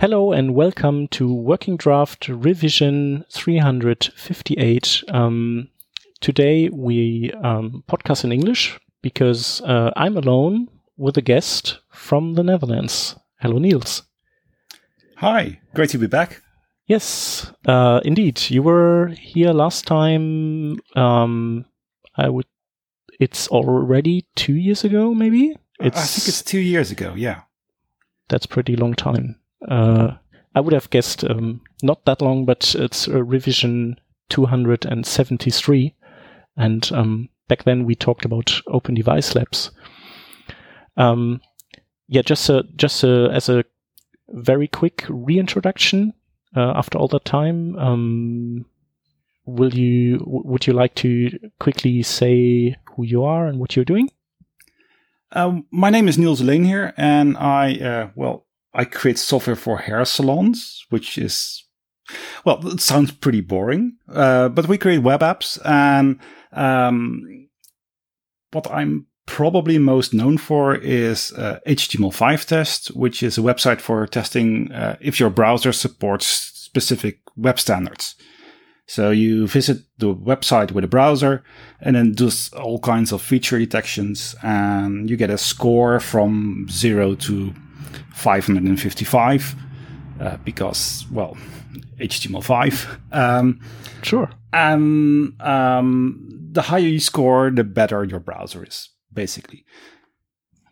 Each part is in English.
Hello and welcome to Working Draft Revision 358. Um, today we um, podcast in English because uh, I'm alone with a guest from the Netherlands. Hello, Niels. Hi, great to be back. Yes, uh, indeed. You were here last time. Um, I would. It's already two years ago, maybe. It's, I think it's two years ago. Yeah, that's pretty long time. Uh, I would have guessed um, not that long, but it's revision 273. And um, back then we talked about Open Device Labs. Um, yeah, just a, just a, as a very quick reintroduction uh, after all that time. Um, will you would you like to quickly say who you are and what you're doing? Um, my name is Niels Leenheer, and I uh, well I create software for hair salons, which is, well, it sounds pretty boring, uh, but we create web apps. And um, what I'm probably most known for is uh, HTML5 test, which is a website for testing uh, if your browser supports specific web standards. So you visit the website with a browser and then does all kinds of feature detections and you get a score from zero to 555 uh, because, well, HTML5. Um, sure. And um, the higher you score, the better your browser is, basically.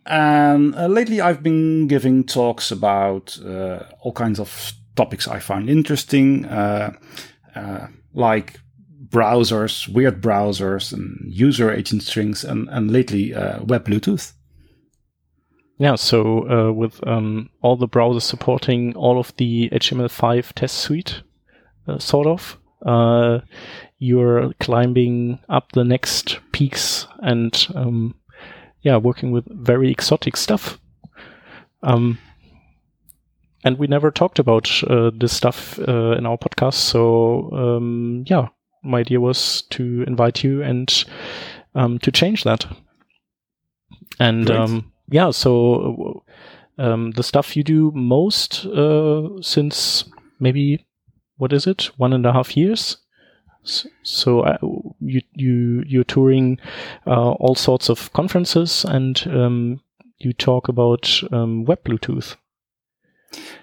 And uh, lately, I've been giving talks about uh, all kinds of topics I find interesting, uh, uh, like browsers, weird browsers, and user agent strings, and, and lately uh, web Bluetooth. Yeah, so uh, with um, all the browsers supporting all of the HTML5 test suite, uh, sort of, uh, you're climbing up the next peaks and, um, yeah, working with very exotic stuff. Um, and we never talked about uh, this stuff uh, in our podcast, so um, yeah, my idea was to invite you and um, to change that. And um, yeah, so um, the stuff you do most uh, since maybe what is it, one and a half years? So uh, you you you're touring uh, all sorts of conferences and um, you talk about um, web Bluetooth.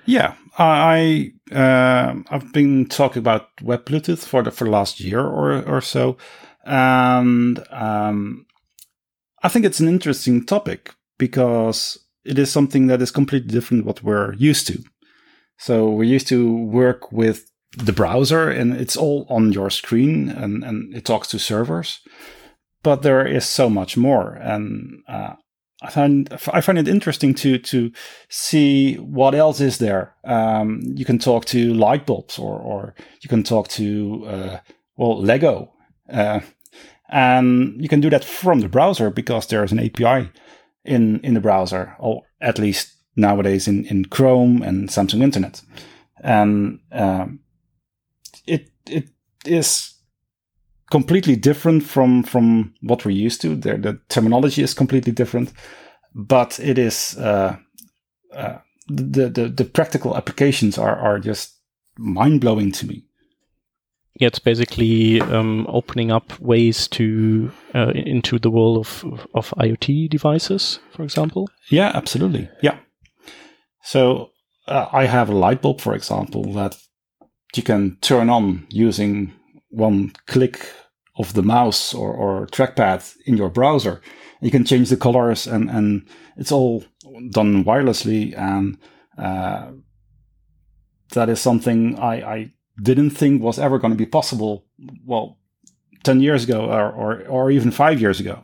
Yeah, I uh, I've been talking about web Bluetooth for the for last year or or so, and um, I think it's an interesting topic because it is something that is completely different what we're used to. So we're used to work with the browser and it's all on your screen and, and it talks to servers. But there is so much more. And uh, I find I find it interesting to to see what else is there. Um, you can talk to light bulbs, or or you can talk to uh, well Lego, uh, and you can do that from the browser because there is an API in in the browser, or at least nowadays in in Chrome and Samsung Internet, and um, it it is completely different from from what we're used to. The, the terminology is completely different, but it is uh, uh, the, the the practical applications are are just mind blowing to me it's basically um, opening up ways to uh, into the world of of IoT devices, for example. Yeah, absolutely. Yeah. So uh, I have a light bulb, for example, that you can turn on using one click of the mouse or, or trackpad in your browser. You can change the colors, and and it's all done wirelessly, and uh, that is something I, I didn't think was ever going to be possible. Well, ten years ago, or, or or even five years ago.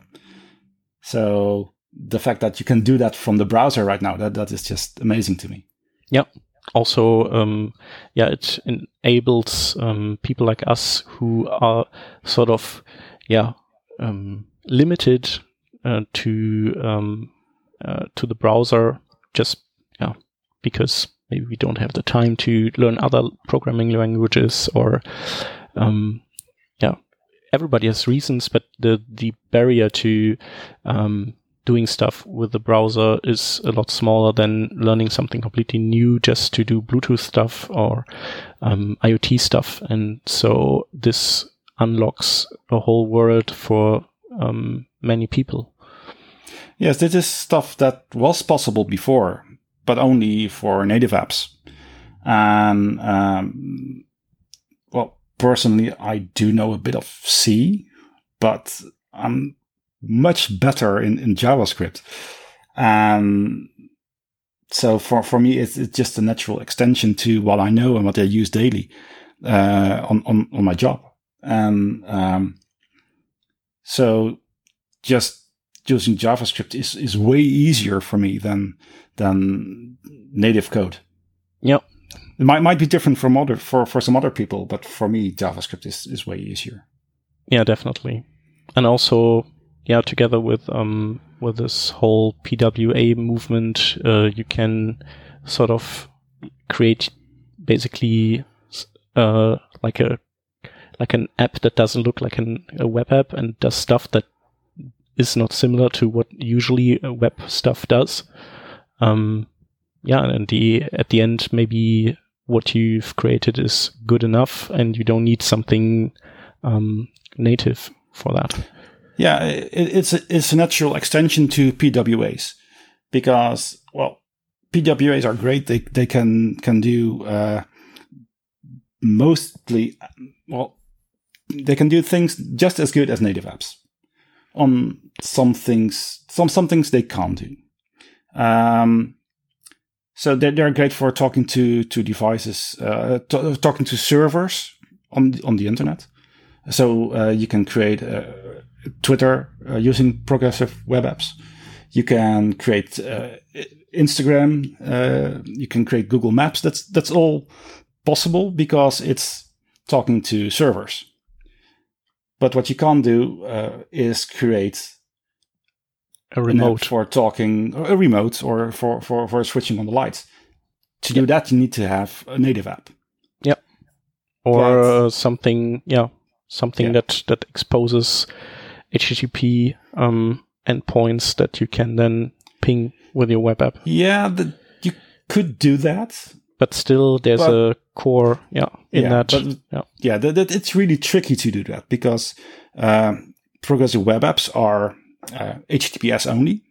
So the fact that you can do that from the browser right now that that is just amazing to me. Yeah. Also, um, yeah, it enables um, people like us who are sort of, yeah, um, limited uh, to um, uh, to the browser, just yeah, because maybe we don't have the time to learn other programming languages or um, yeah everybody has reasons but the the barrier to um, doing stuff with the browser is a lot smaller than learning something completely new just to do Bluetooth stuff or um, IoT stuff. And so this unlocks a whole world for um, many people. Yes, this is stuff that was possible before, but only for native apps. And um, well, personally, I do know a bit of C, but I'm much better in, in JavaScript. And so for, for me, it's, it's just a natural extension to what I know and what I use daily uh, on, on, on my job. And um, so just using JavaScript is, is way easier for me than than native code. Yep. It might might be different from other for, for some other people, but for me JavaScript is, is way easier. Yeah, definitely. And also yeah, together with um with this whole PWA movement, uh, you can sort of create basically uh, like a like an app that doesn't look like an, a web app and does stuff that is not similar to what usually web stuff does. Um, yeah, and the at the end maybe what you've created is good enough, and you don't need something um, native for that. Yeah, it, it's a, it's a natural extension to PWAs because well, PWAs are great. They they can can do uh, mostly well, they can do things just as good as native apps. On some things, some some things they can't do. Um, so they're, they're great for talking to to devices, uh, t- talking to servers on the, on the internet. So uh, you can create uh, Twitter uh, using progressive web apps. You can create uh, Instagram. You can create Google Maps. That's that's all possible because it's talking to servers. But what you can't do uh, is create a remote for talking, a remote, or for, for, for switching on the lights. To yep. do that, you need to have a native app. Yep. Or uh, something, yeah, something yeah. that that exposes HTTP um, endpoints that you can then ping with your web app. Yeah, the, you could do that, but still, there's but, a core, yeah, in yeah, that. But, yeah, yeah that, that, it's really tricky to do that because uh, progressive web apps are uh, HTTPS only,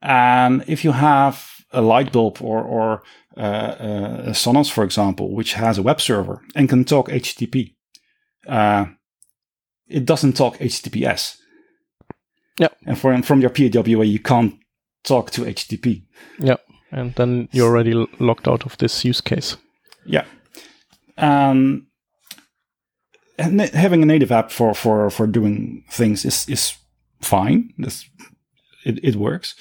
and if you have a light bulb or or uh, uh, a Sonos, for example, which has a web server and can talk HTTP, uh, it doesn't talk HTTPS. Yeah, and from from your PWA, you can't talk to HTTP. Yeah and then you're already locked out of this use case. Yeah. Um, and having a native app for, for, for doing things is, is fine. This, it, it works.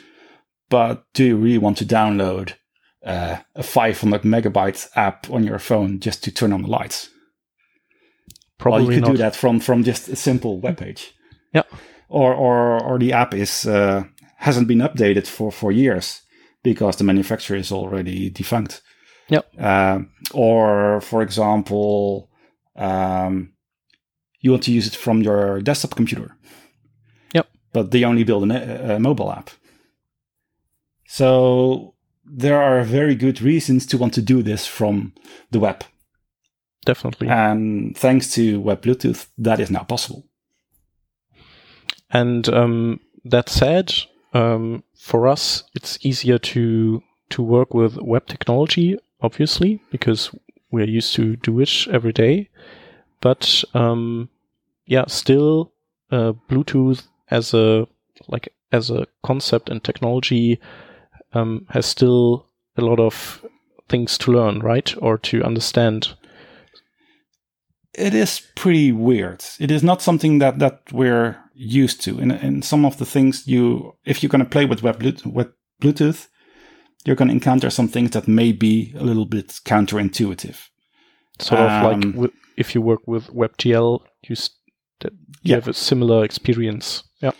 But do you really want to download uh, a 500 megabytes app on your phone just to turn on the lights? Probably well, you could not. do that from, from just a simple web page. Yeah. Or, or, or the app is, uh, hasn't been updated for, for years because the manufacturer is already defunct. Yep. Uh, or, for example, um, you want to use it from your desktop computer. But they only build a, a mobile app. So there are very good reasons to want to do this from the web. Definitely. And thanks to Web Bluetooth, that is now possible. And um, that said, um, for us, it's easier to to work with web technology, obviously, because we're used to do it every day. But um, yeah, still, uh, Bluetooth as a like as a concept and technology um, has still a lot of things to learn, right, or to understand. It is pretty weird. It is not something that that we're used to. And, and some of the things you, if you're going to play with web with Bluetooth, you're going to encounter some things that may be a little bit counterintuitive. Sort of like um, if you work with WebGL, you, st- you yeah. have a similar experience. Yeah.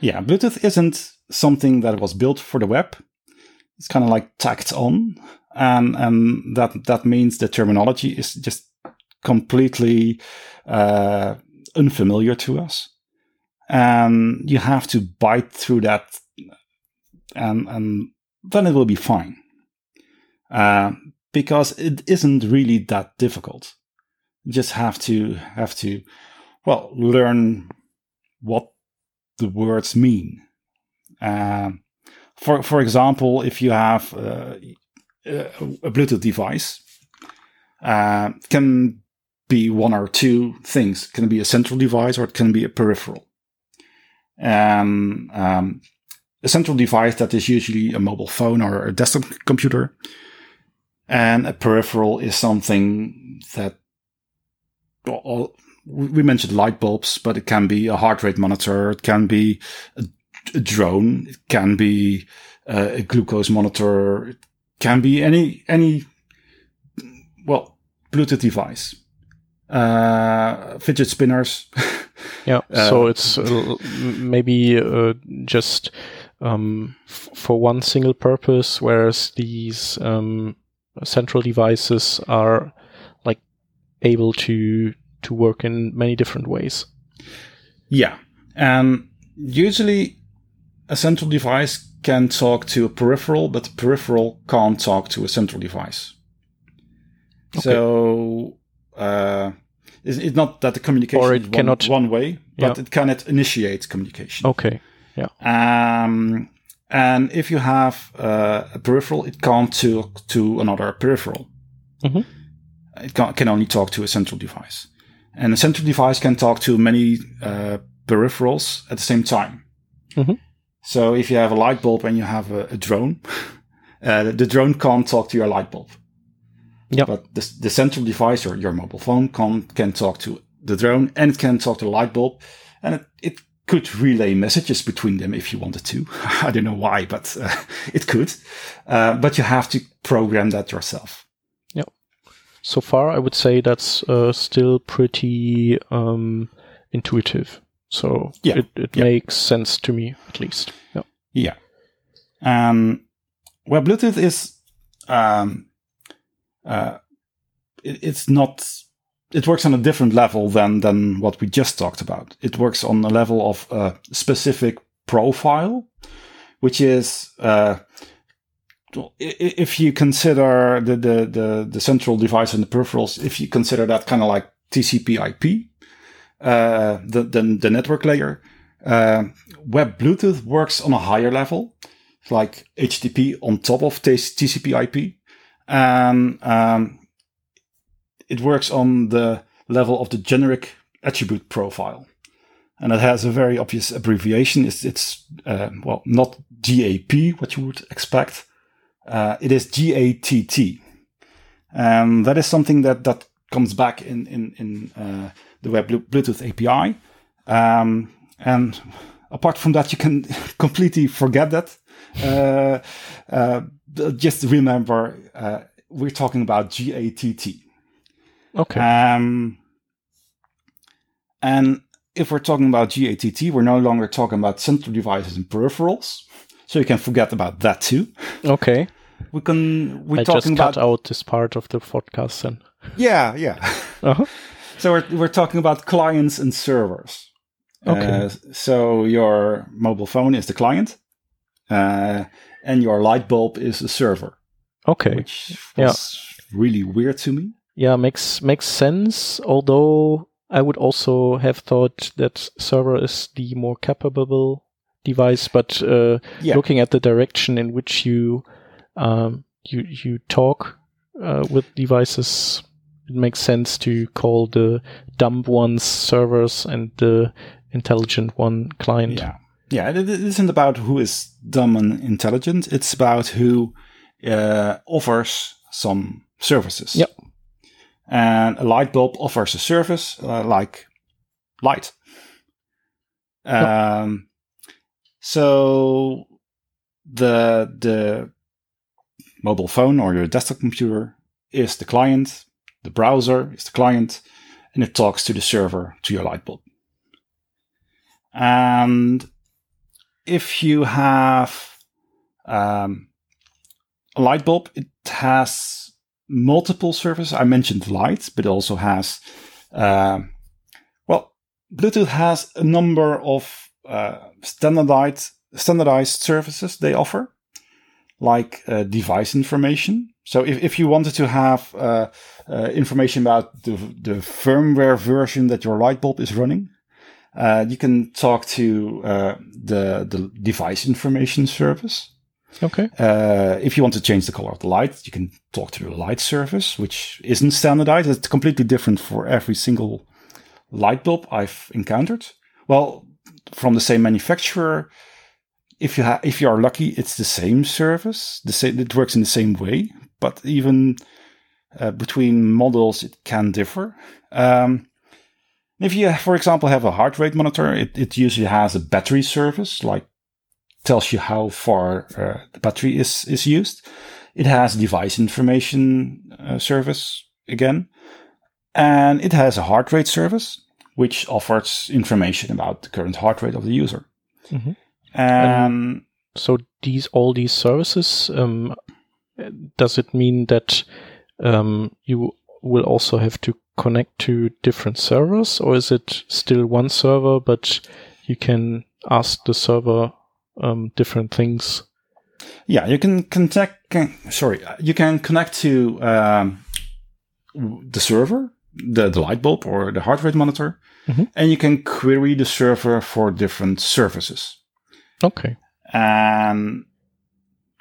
Yeah. Bluetooth isn't something that was built for the web. It's kind of like tacked on. And, and that, that means the terminology is just completely uh, unfamiliar to us and you have to bite through that and and then it will be fine. Uh, because it isn't really that difficult. You just have to have to well learn what the words mean. Uh, for for example, if you have uh, a Bluetooth device, uh, can be one or two things. It can be a central device or it can be a peripheral. And um, a central device that is usually a mobile phone or a desktop computer, and a peripheral is something that well, we mentioned light bulbs, but it can be a heart rate monitor, it can be a, a drone, it can be uh, a glucose monitor, it can be any any well Bluetooth device, uh, fidget spinners. yeah, so it's uh, maybe uh, just um, f- for one single purpose, whereas these um, central devices are like able to to work in many different ways. Yeah, and usually a central device can talk to a peripheral, but the peripheral can't talk to a central device. Okay. So uh, it's, it's, not that the communication or it is one, cannot, one way, but yeah. it cannot initiate communication. Okay. Yeah. Um, and if you have uh, a peripheral, it can't talk to another peripheral. Mm-hmm. It can, can, only talk to a central device. And a central device can talk to many uh, peripherals at the same time. Mm-hmm. So if you have a light bulb and you have a, a drone, uh, the drone can't talk to your light bulb. Yeah. But the, the central device or your mobile phone can, can talk to the drone and it can talk to the light bulb. And it, it could relay messages between them if you wanted to. I don't know why, but uh, it could. Uh, but you have to program that yourself. So far, I would say that's uh, still pretty um, intuitive. So yeah. it, it yeah. makes sense to me, at least. Yeah. Yeah. Um, well, Bluetooth is, um, uh, it, it's not it works on a different level than than what we just talked about. It works on a level of a specific profile, which is uh, if you consider the, the, the the central device and the peripherals, if you consider that kind of like TCP/IP, uh, the, the, the network layer, uh, Web Bluetooth works on a higher level, like HTTP on top of TCP/IP, and um, it works on the level of the generic attribute profile. And it has a very obvious abbreviation. It's, it's uh, well, not GAP, what you would expect. Uh, it is GATT. And that is something that, that comes back in, in, in uh, the Web Bluetooth API. Um, and apart from that, you can completely forget that. Uh, uh, just remember, uh, we're talking about GATT. Okay. Um, and if we're talking about GATT, we're no longer talking about central devices and peripherals. So you can forget about that too. Okay. We can. We're I talking just cut about out this part of the podcast then. Yeah, yeah. Uh-huh. so we're we're talking about clients and servers. Okay. Uh, so your mobile phone is the client, uh, and your light bulb is the server. Okay. Which was yeah. really weird to me yeah, makes makes sense. Although I would also have thought that server is the more capable device, but uh, yeah. looking at the direction in which you um, you you talk uh, with devices, it makes sense to call the dumb ones servers and the intelligent one client. Yeah, yeah. It isn't about who is dumb and intelligent. It's about who uh, offers some services. Yep. And a light bulb offers a service uh, like light. Um, so the the mobile phone or your desktop computer is the client, the browser is the client, and it talks to the server to your light bulb. And if you have um, a light bulb, it has multiple services. I mentioned light, but it also has, uh, well, Bluetooth has a number of uh, standardized standardized services they offer, like uh, device information. So if, if you wanted to have uh, uh, information about the, the firmware version that your light bulb is running, uh, you can talk to uh, the the device information service. Okay. Uh, if you want to change the color of the light, you can talk to the light service, which isn't standardized. It's completely different for every single light bulb I've encountered. Well, from the same manufacturer. If you ha- if you are lucky, it's the same service. The same. It works in the same way, but even uh, between models, it can differ. Um, if you, for example, have a heart rate monitor, it, it usually has a battery service, like tells you how far uh, the battery is is used. It has device information uh, service again, and it has a heart rate service, which offers information about the current heart rate of the user. Mhm. And So these all these services, um, does it mean that um, you will also have to connect to different servers, or is it still one server, but you can ask the server um, different things? Yeah, you can connect. Can, sorry, you can connect to um, the server, the, the light bulb or the heart rate monitor, Mhm. and you can query the server for different services. Okay. And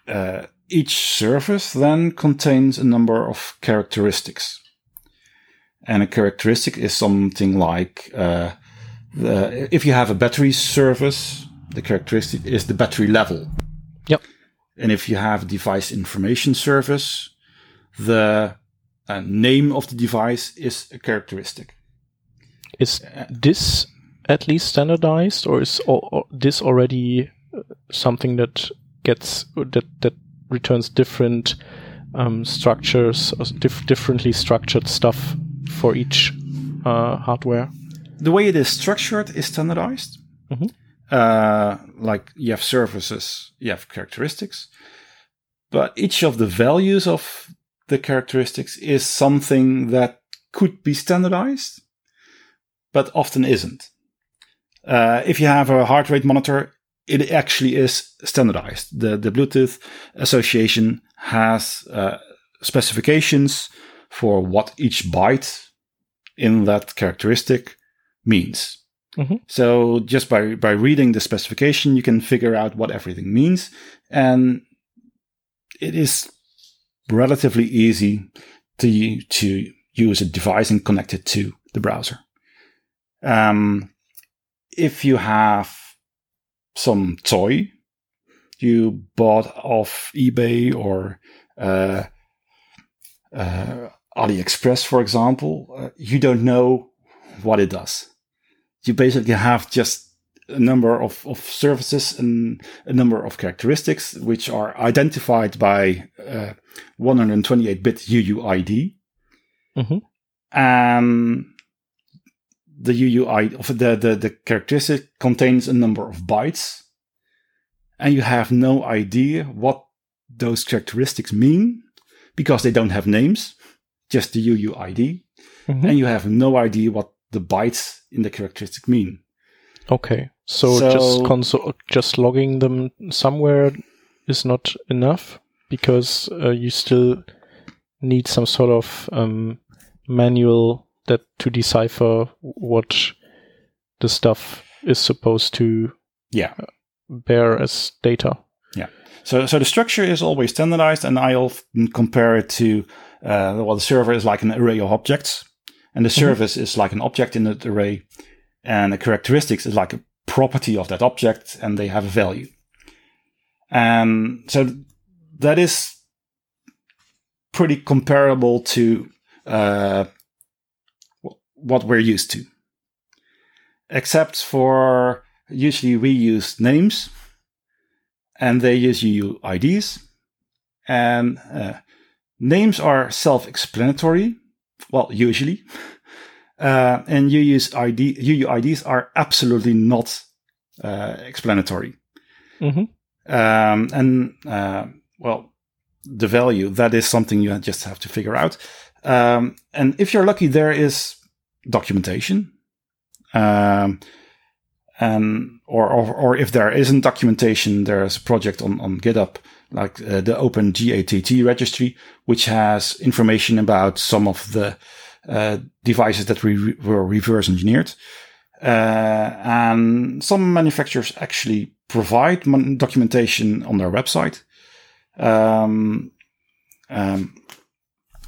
uh, each service then contains a number of characteristics. And a characteristic is something like uh, the, if you have a battery service, the characteristic is the battery level. Yep. And if you have a device information service, the uh, name of the device is a characteristic. Is this at least standardized, or is al- al- this already uh, something that gets that that returns different um, structures, or dif- differently structured stuff for each uh, hardware? the way it is structured is standardized. Mhm. Uh, like you have services, you have characteristics, but each of the values of the characteristics is something that could be standardized, but often isn't. Uh, if you have a heart rate monitor, it actually is standardized. The, the Bluetooth Association has uh, specifications for what each byte in that characteristic means. Mhm. So just by, by reading the specification, you can figure out what everything means. And it is relatively easy to, to use a device and connect it to the browser. Um, if you have some toy you bought off eBay or uh, uh, AliExpress, for example, uh, you don't know what it does. You basically have just a number of, of services and a number of characteristics which are identified by uh, 128-bit UUID. Mhm. And the UUI of the, the, the characteristic contains a number of bytes, and you have no idea what those characteristics mean because they don't have names, just the UUID, Mhm. and you have no idea what the bytes in the characteristic mean. Okay, so, So- just console, just logging them somewhere is not enough because uh, you still need some sort of um, manual that to decipher what the stuff is supposed to Yeah. bear as data. Yeah. So, so the structure is always standardized, and I often compare it to uh, well, the server is like an array of objects, and the service is like an object in that array, and the characteristics is like a property of that object, and they have a value. And so that is pretty comparable to uh, what we're used to, except for usually we use names and they use UUIDs. And uh, names are self-explanatory. Well, usually. Uh, and UUID, UUIDs are absolutely not uh, explanatory. hmm Um, and uh, well, the value that is something you just have to figure out. Um, and if you're lucky, there is documentation. Um, and or, or or if there isn't documentation, there's a project on on GitHub like uh, the Open GATT registry, which has information about some of the uh, devices that we were reverse engineered. Uh, and some manufacturers actually provide documentation on their website. Um, um,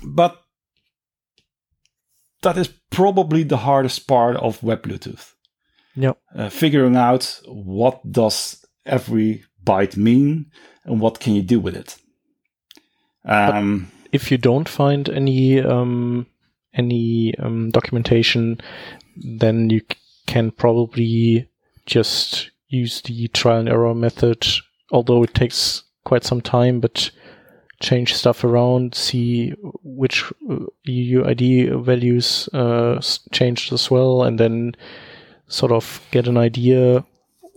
but that is probably the hardest part of Web Bluetooth. Yep. Uh, figuring out what does every byte mean and what can you do with it. Um, if you don't find any um, any um, documentation, then you can probably just use the trial and error method, although it takes quite some time, but change stuff around, see which uh, UUID values uh, changed as well, and then sort of get an idea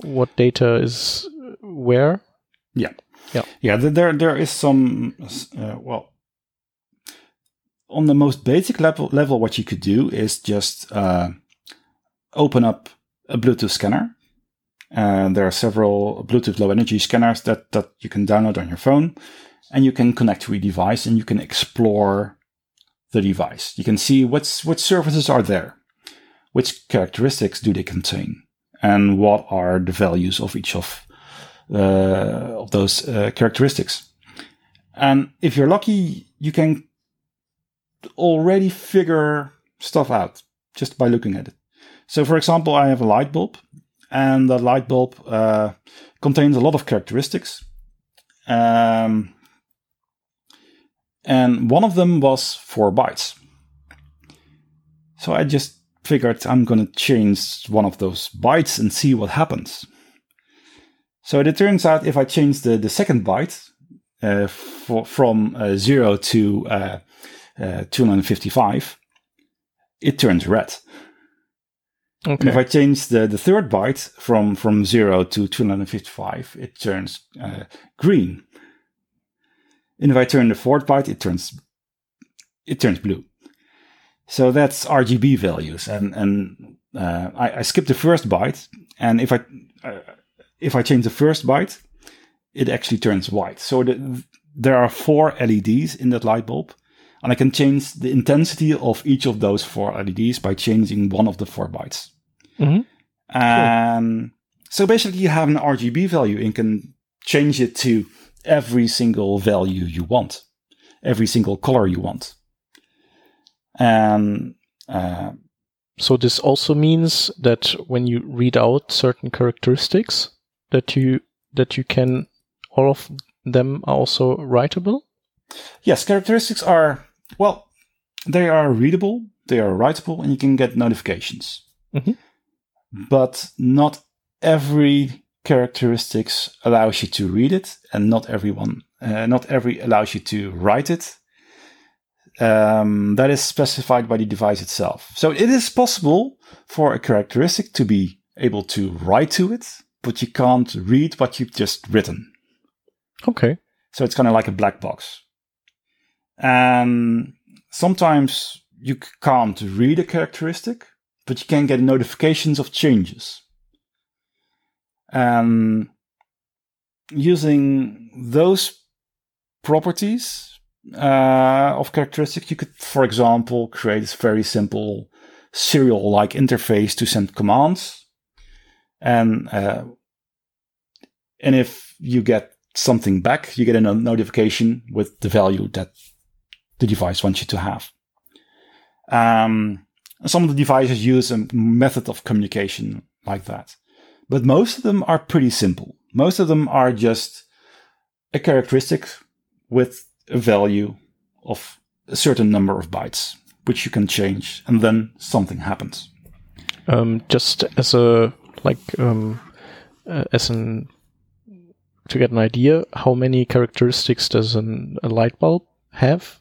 what data is where. Yeah. Yeah. Yeah. There, there is some, uh, well, on the most basic level, level, what you could do is just uh, open up a Bluetooth scanner. And there are several Bluetooth low energy scanners that, that you can download on your phone and you can connect to a device and you can explore the device. You can see what's, what services are there, which characteristics do they contain, and what are the values of each of, uh, of those uh, characteristics. And if you're lucky, you can already figure stuff out just by looking at it. So, for example, I have a light bulb, and that light bulb uh, contains a lot of characteristics. Um, and one of them was four bytes. So I just figured I'm going to change one of those bytes and see what happens. So it turns out if I change the, the second byte uh, for, from uh, 0 to uh, uh 255, it turns red. Okay. And if I change the, the third byte from, from 0 to 255, it turns uh, green. And if I turn the fourth byte, it turns it turns blue. So that's RGB values, and and uh, I, I skip the first byte, and if I uh, if I change the first byte, it actually turns white. So the, there are four LEDs in that light bulb, and I can change the intensity of each of those four LEDs by changing one of the four bytes. Mm-hmm. Cool. so basically, you have an RGB value and can change it to every single value you want, every single color you want. And uh, so this also means that when you read out certain characteristics, that you that you can all of them are also writable. Yes, characteristics are well, they are readable, they are writable, and you can get notifications. Mm-hmm. But not every characteristics allows you to read it, and not everyone, uh, not every allows you to write it. Um, that is specified by the device itself. So it is possible for a characteristic to be able to write to it, but you can't read what you've just written. Okay. So it's kind of like a black box. And sometimes you can't read a characteristic, but you can get notifications of changes. And using those properties uh, of characteristics, you could, for example, create this very simple serial-like interface to send commands. And uh, and if you get something back, you get a notification with the value that the device wants you to have. Um, some of the devices use a method of communication like that. But most of them are pretty simple. Most of them are just a characteristic with a value of a certain number of bytes, which you can change, and then something happens. Um, just as a like um, uh, as an to get an idea, how many characteristics does an, a light bulb have,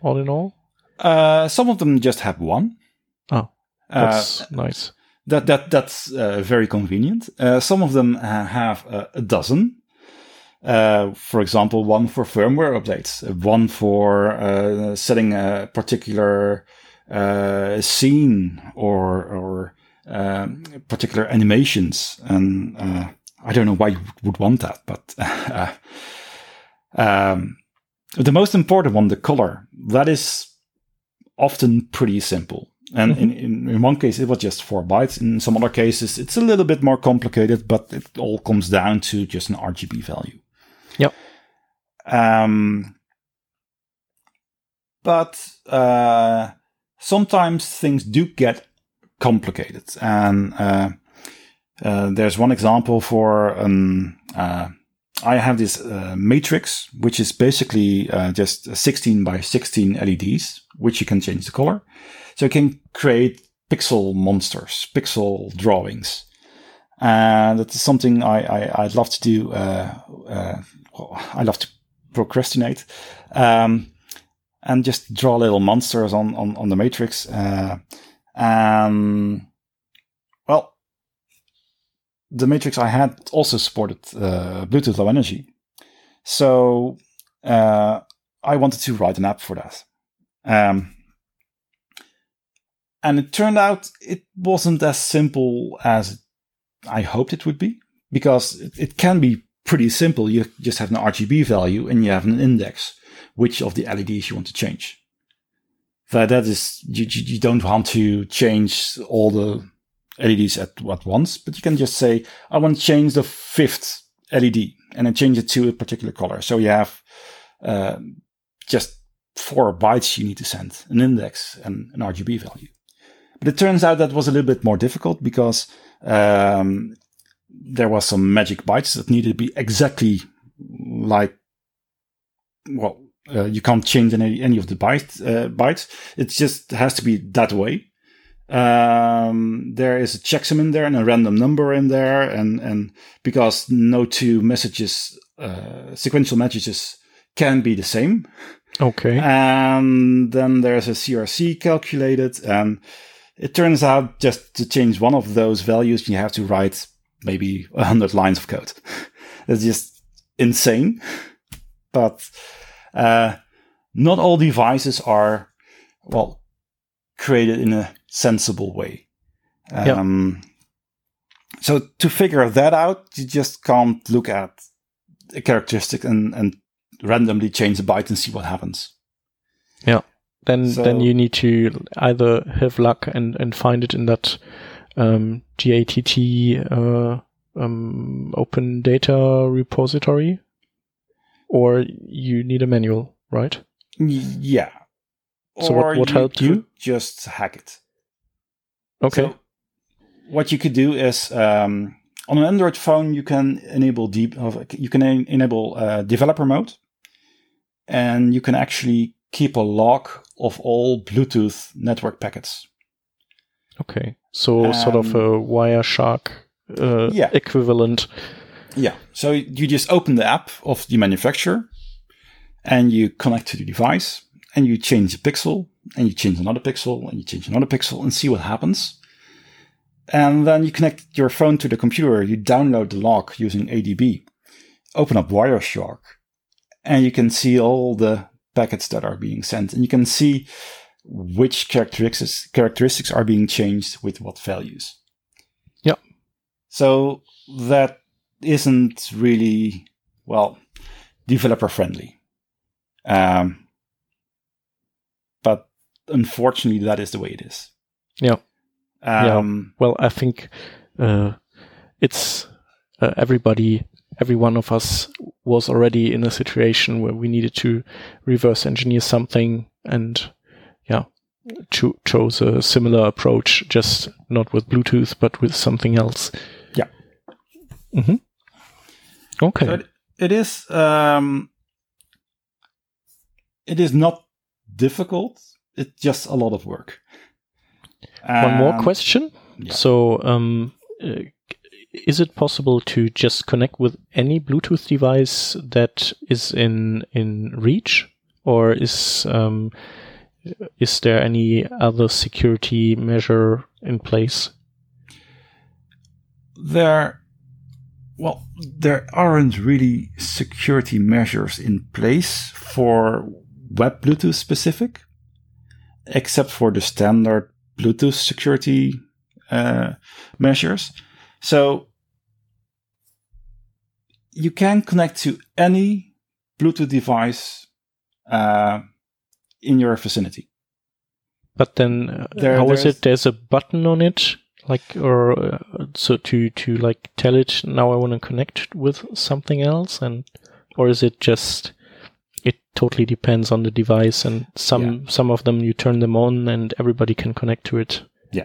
all in all? Uh, some of them just have one. Oh, that's uh, nice that that that's uh, very convenient. Uh, some of them have a dozen. Uh, for example, one for firmware updates, one for uh, setting a particular uh, scene or or um, particular animations, and I don't know why you would want that, but um, the most important one, the color, that is often pretty simple. And mm-hmm. in, in, in, one case, it was just four bytes. In some other cases, it's a little bit more complicated, but it all comes down to just an RGB value. Yep. Um, but uh, sometimes things do get complicated. And uh, uh, there's one example for um, uh, I have this uh, matrix, which is basically uh, just 16 by 16 LEDs, which you can change the color. So you can create pixel monsters, pixel drawings. And that is something I, I, would love to do. Well, I love to procrastinate. Um, and just draw little monsters on, on, on the matrix. Uh, and well, the matrix I had also supported uh, Bluetooth Low Energy. So uh, I wanted to write an app for that. Um, and it turned out it wasn't as simple as I hoped it would be because it, it can be pretty simple. You just have an RGB value and you have an index which of the LEDs you want to change. That that is you, you don't want to change all the LEDs at, at once, but you can just say I want to change the fifth LED and then change it to a particular color. So you have uh, just four bytes you need to send, an index and an RGB value. But it turns out that was a little bit more difficult because um, there was some magic bytes that needed to be exactly like well uh, you can't change any, any of the bytes, uh, bytes. It just has to be that way. Um, there is a checksum in there and a random number in there. And, and because no two messages, uh, sequential messages can be the same. Okay. And then there's a CRC calculated. And it turns out just to change one of those values, you have to write maybe 100 lines of code. It's just insane. But uh, not all devices are, well, created in a sensible way. Um, yep. So to figure that out, you just can't look at a characteristic and, and randomly change a byte and see what happens. Yeah. Then so, then you need to either have luck and, and find it in that um, GATT uh, um, open data repository or you need a manual, right? Yeah. So or what, what helped you? Just hack it. Okay. So what you could do is um, on an Android phone, you can enable deep, you can enable uh, developer mode, and you can actually keep a log of all Bluetooth network packets. Okay, so um, sort of a Wireshark uh, yeah. equivalent yeah. So you just open the app of the manufacturer and you connect to the device and you change a pixel and you change another pixel and you change another pixel and see what happens. And then you connect your phone to the computer. You download the log using ADB, open up Wireshark, and you can see all the packets that are being sent and you can see which characteristics characteristics are being changed with what values. Yeah. So that isn't really well developer friendly. Um, but unfortunately, that is the way it is. Yeah. Um, yeah. Well, I think uh, it's uh, everybody, every one of us was already in a situation where we needed to reverse engineer something and yeah, cho- chose a similar approach, just not with Bluetooth, but with something else. Yeah. Mm-hmm. Okay. So it, it is um, it is not difficult. It's just a lot of work. One more question. Yeah. So, um, uh, is it possible to just connect with any Bluetooth device that is in in reach, or is um, is there any other security measure in place? There well, there aren't really security measures in place for web Bluetooth specific, except for the standard Bluetooth security uh, measures. So you can connect to any Bluetooth device uh, in your vicinity. But then, uh, there, how is it? There's a button on it, like, or uh, so to to like tell it now I want to connect with something else, and or is it just it totally depends on the device, and some yeah. some of them you turn them on and everybody can connect to it. Yeah.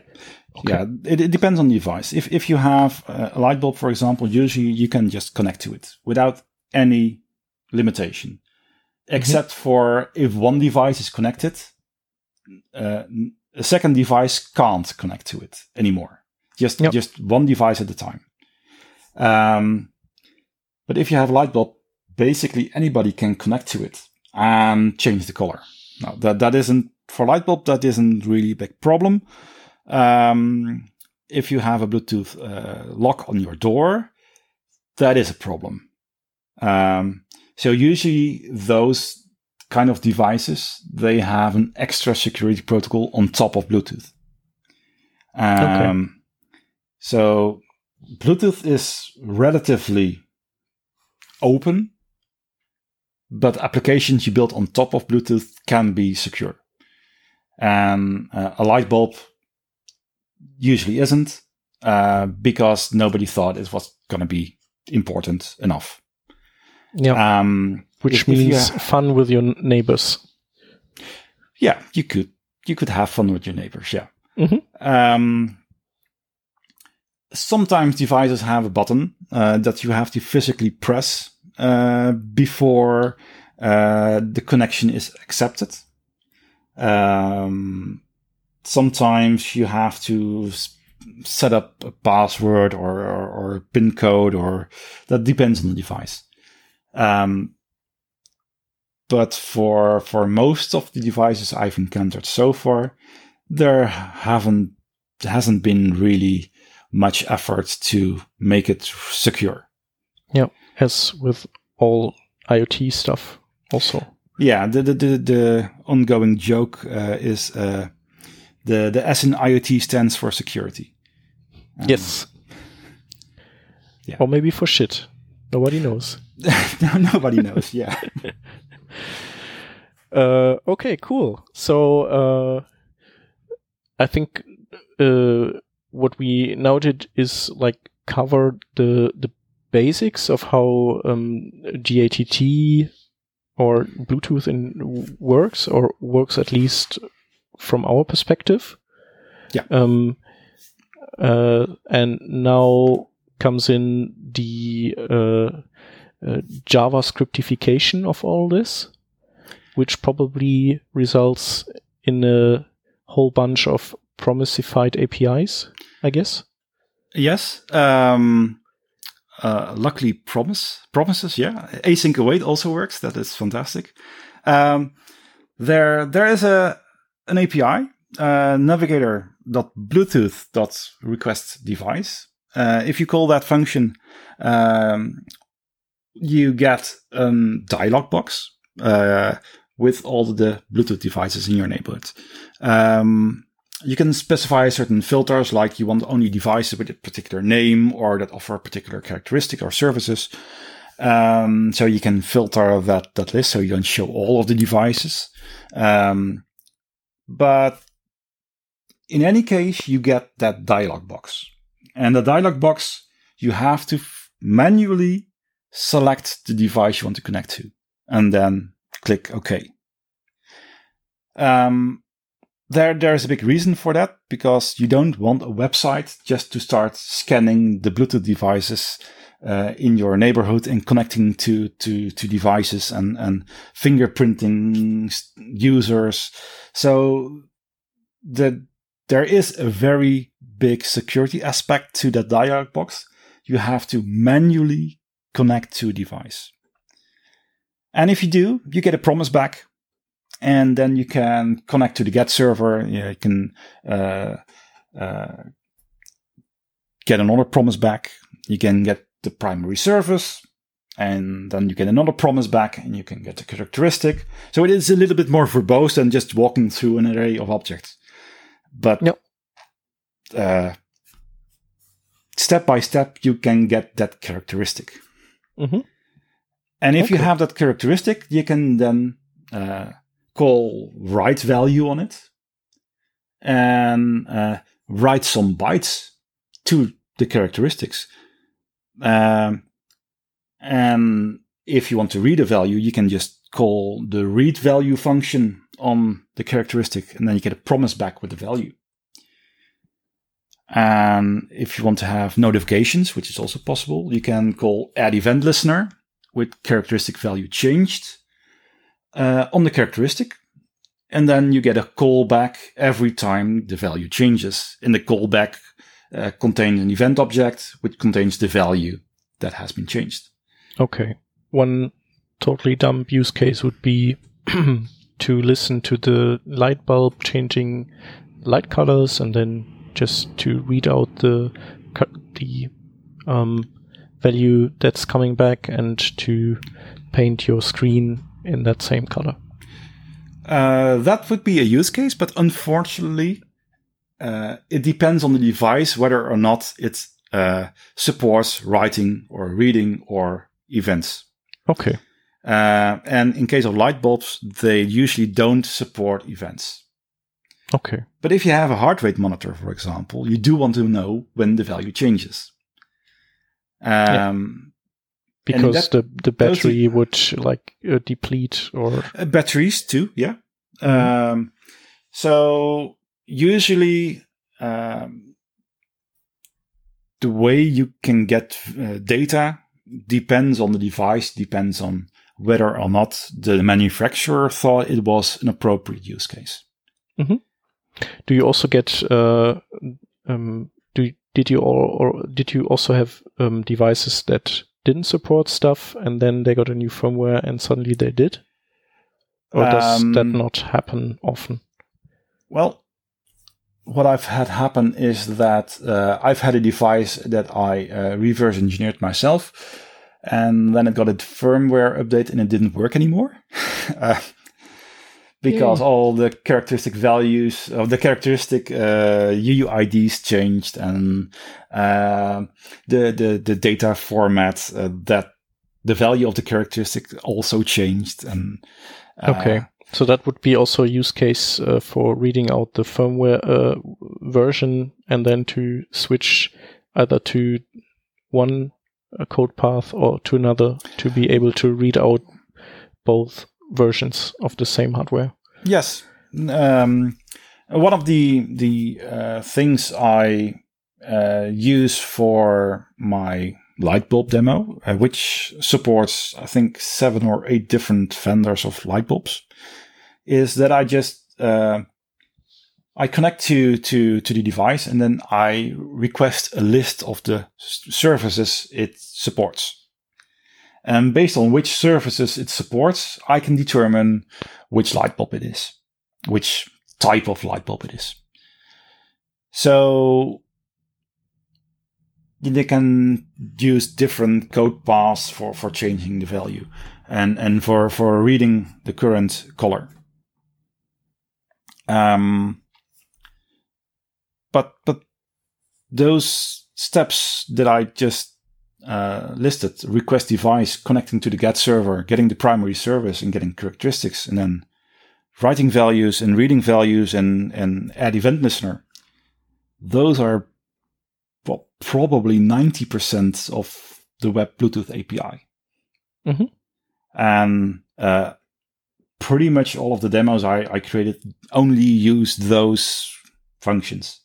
Okay. Yeah, it, it, depends on the device. If if you have a light bulb, for example, usually you can just connect to it without any limitation, mm-hmm. except mm-hmm. for if one device is connected, uh, a second device can't connect to it anymore. Just yep. just one device at a time. Um, but if you have a light bulb, basically anybody can connect to it and change the color. Now that that isn't for light bulb. That isn't really a big problem um, if you have a Bluetooth uh, lock on your door, that is a problem. Um, so usually those kind of devices they have an extra security protocol on top of Bluetooth. Um, okay. So Bluetooth is relatively open, but applications you build on top of Bluetooth can be secure. And uh, a light bulb usually isn't uh, because nobody thought it was going to be important enough. Yeah. Um, Which if, means if fun with your neighbors. Yeah, you could you could have fun with your neighbors. Yeah. Mm-hmm. Um, sometimes devices have a button uh, that you have to physically press uh, before uh, the connection is accepted. Um, sometimes you have to set up a password or, or, or, a pin code, or that depends on the device. Um, but for for most of the devices I've encountered so far, there haven't hasn't been really much effort to make it secure. Yeah, as with all IoT stuff, also. Yeah, the the the, the ongoing joke uh, is. Uh, the the S in IoT stands for security. Um, yes. Yeah. Or maybe for shit. Nobody knows. nobody knows. Yeah. uh, okay. Cool. So uh, I think uh, what we now did is like cover the the basics of how um, GATT or Bluetooth in works, or works at least from our perspective. Yeah. Um, uh, and now comes in the uh, uh, JavaScriptification of all this, which probably results in a whole bunch of promisified APIs, I guess. Yes. Um, uh, luckily, promise promises. Yeah, async await also works. That is fantastic. Um, there, there is a an API, uh, navigator.bluetooth.request device. Uh, if you call that function, um, you get a dialog box uh, with all the Bluetooth devices in your neighborhood. Um, you can specify certain filters, like you want only devices with a particular name or that offer a particular characteristic or services. Um, so you can filter that, that list so you don't show all of the devices. Um, but in any case, you get that dialog box. And the dialog box, you have to f- manually select the device you want to connect to and then click OK. Um, there, there's a big reason for that because you don't want a website just to start scanning the Bluetooth devices uh, in your neighborhood and connecting to, to, to devices and, and fingerprinting users. So the, there is a very big security aspect to that dialog box. You have to manually connect to a device. And if you do, you get a promise back and then you can connect to the GATT server. You can, uh, uh, get another promise back. You can get the primary service, and then you get another promise back and you can get a characteristic. So it is a little bit more verbose than just walking through an array of objects. But yep. uh, step by step, you can get that characteristic. hmm And if you have that characteristic, you can then uh, call write value on it and uh, write some bytes to the characteristics. Um, and if you want to read a value, you can just call the read value function on the characteristic, and then you get a promise back with the value. And if you want to have notifications, which is also possible, you can call add event listener with characteristic value changed uh, on the characteristic. And then you get a callback every time the value changes. And the callback uh, contains an event object which contains the value that has been changed. Okay. One totally dumb use case would be to listen to the light bulb changing light colors and then just to read out the the um, value that's coming back and to paint your screen in that same color. Uh, that would be a use case, but unfortunately, uh, it depends on the device whether or not it uh, supports writing or reading or events. Okay. Uh, and in case of light bulbs, they usually don't support events. Okay. But if you have a heart rate monitor, for example, you do want to know when the value changes. Um, Because that- the the battery would like uh, deplete or Uh, batteries too, yeah. Um, so usually, um, the way you can get uh, data depends on the device, depends on whether or not the manufacturer thought it was an appropriate use case. do you also get uh, um, do did you all or did you also have um, devices that didn't support stuff and then they got a new firmware and suddenly they did? Or does that Um, not happen often? Well, what I've had happen is that uh, I've had a device that I uh, reverse engineered myself, and then it got a firmware update and it didn't work anymore. uh, because all the characteristic values of the characteristic uh, UUIDs changed and uh, the, the the data format uh, that the value of the characteristic also changed and uh, okay so that would be also a use case uh, for reading out the firmware uh, version and then to switch either to one uh, code path or to another to be able to read out both versions of the same hardware. Yes. Um, one of the the uh, things I uh, use for my light bulb demo, uh, which supports I think seven or eight different vendors of light bulbs, is that I just uh, I connect to to to the device and then I request a list of the services it supports. And based on which services it supports, I can determine which light bulb it is, which type of light bulb it is. So they can use different code paths for, for changing the value and, and for, for reading the current color. Um, but, but those steps that I just uh, listed request device connecting to the GATT server, getting the primary service and getting characteristics, and then writing values and reading values and, and add event listener. Those are well, probably 90% of the web Bluetooth API. Mhm. And uh, pretty much all of the demos I, I created only use those functions.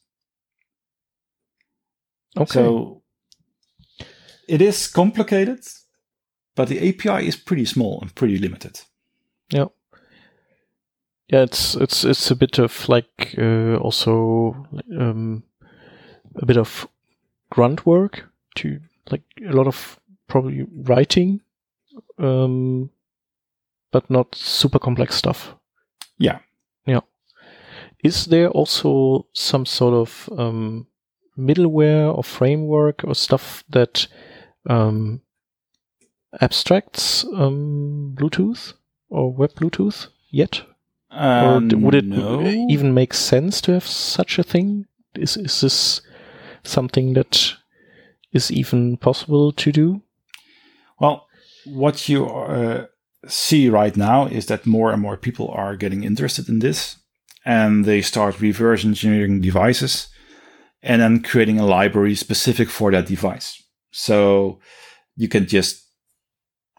Okay. So it is complicated, but the API is pretty small and pretty limited. yeah. Yeah, it's it's it's a bit of like uh, also um, a bit of grunt work to like a lot of probably writing, um, but not super complex stuff. Yeah. Yeah. Is there also some sort of um, middleware or framework or stuff that um, abstracts um, Bluetooth or web Bluetooth yet? or would it Um, no. even make sense to have such a thing? Is is this something that is even possible to do? Well, what you uh, see right now is that more and more people are getting interested in this and they start reverse engineering devices and then creating a library specific for that device. So you can just,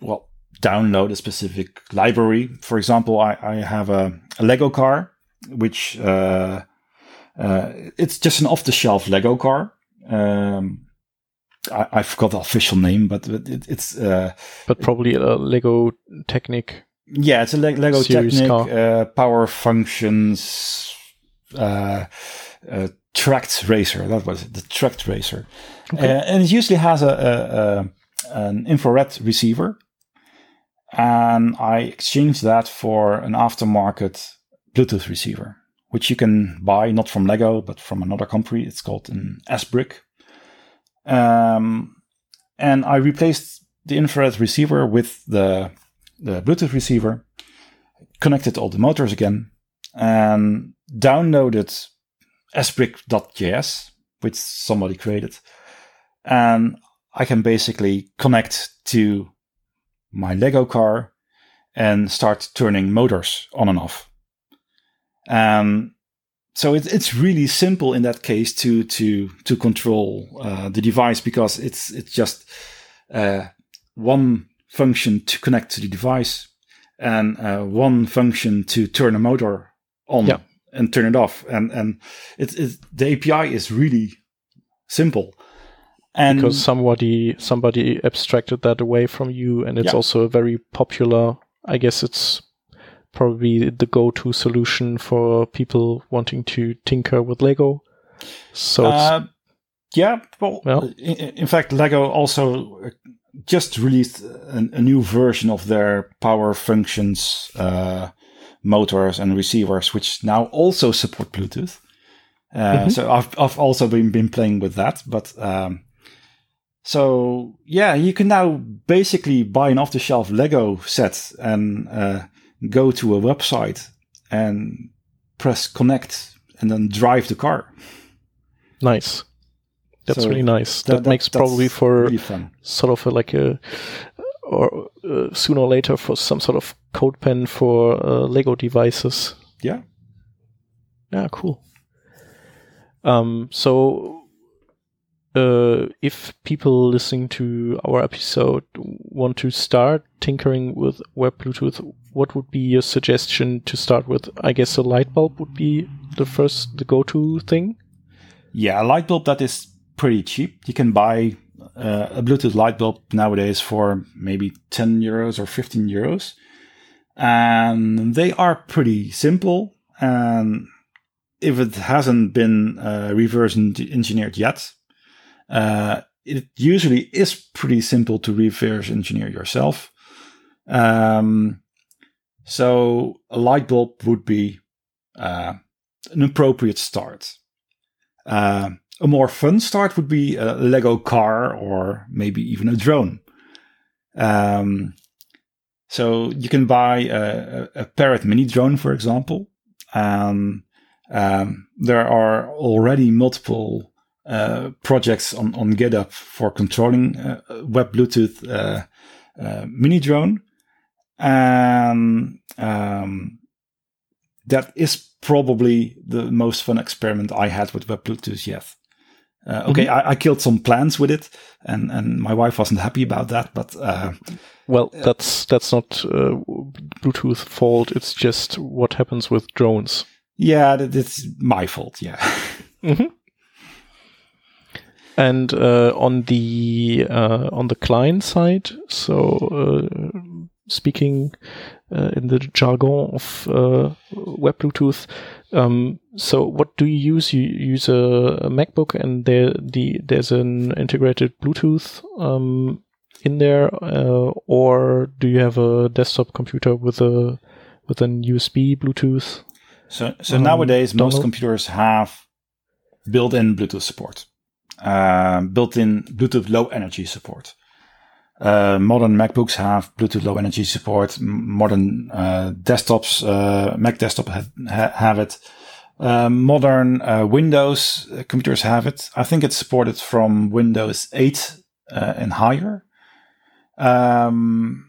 well, download a specific library. For example, I, I have a, a, Lego car, which uh, uh, it's just an off the shelf Lego car. Um, I, I, forgot the official name, but it, it's. Uh, but probably a Lego Technic. Yeah, it's a Le- Lego Technic, uh, power functions, uh, uh, tracked racer. That was it, the tracked racer. Okay. Uh, and it usually has a, a, a, an infrared receiver. And I exchanged that for an aftermarket Bluetooth receiver, which you can buy not from Lego, but from another company. It's called an S-Brick. Um, and I replaced the infrared receiver with the, the Bluetooth receiver, connected all the motors again, and downloaded sbrick.js, which somebody created. And I can basically connect to my Lego car and start turning motors on and off. And so it's it's really simple in that case to to to control uh, the device because it's it's just uh, one function to connect to the device and uh, one function to turn a motor on yeah. and turn it off and and it's it, the API is really simple and because somebody somebody abstracted that away from you and it's yeah. also a very popular I guess it's probably the go-to solution for people wanting to tinker with Lego. So uh, yeah, well, well in, fact, Lego also uh, just released a, a new version of their power functions uh, motors and receivers, which now also support Bluetooth. Uh, mm-hmm. So I've I've also been been playing with that, but um, so yeah, you can now basically buy an off the shelf Lego set and uh, go to a website and press connect and then drive the car. Nice. That's so really nice. That, that makes probably for really sort of a, like a or uh, sooner or later for some sort of code pen for uh, Lego devices. Yeah. Yeah, cool. Um, so uh, if people listening to our episode want to start tinkering with web Bluetooth, what would be your suggestion to start with? I guess a light bulb would be the first, the go-to thing. Yeah, a light bulb that is pretty cheap. You can buy uh, a Bluetooth light bulb nowadays for maybe 10 euros or 15 euros. And they are pretty simple. And if it hasn't been uh, reverse engineered yet, uh, it usually is pretty simple to reverse engineer yourself. Um, so a light bulb would be uh, an appropriate start. Uh, a more fun start would be a Lego car or maybe even a drone. Um, so you can buy a, a, Parrot mini drone, for example. Um, um, there are already multiple uh, projects on, on GitHub for controlling uh, web Bluetooth uh, uh, mini drone. And um, that is probably the most fun experiment I had with web Bluetooth yet. Uh, okay, mm-hmm. I, I, killed some plants with it, and, and my wife wasn't happy about that. But uh, well, that's that's not uh, Bluetooth fault. It's just what happens with drones. Yeah, that, it's my fault. Yeah. Mm-hmm. And uh, on the uh, on the client side, so uh, speaking uh, in the jargon of uh, web Bluetooth, um, so what do you use? You use a, a MacBook, and there the there's an integrated Bluetooth um, in there, uh, or do you have a desktop computer with a with an USB Bluetooth? So so um, nowadays, most computers have built-in Bluetooth support uh, built-in Bluetooth Low Energy support. Uh, modern MacBooks have Bluetooth Low Energy support. Modern uh, desktops, uh, Mac desktop have, have it. Uh, modern uh, Windows computers have it. I think it's supported from Windows 8 uh, and higher. Um,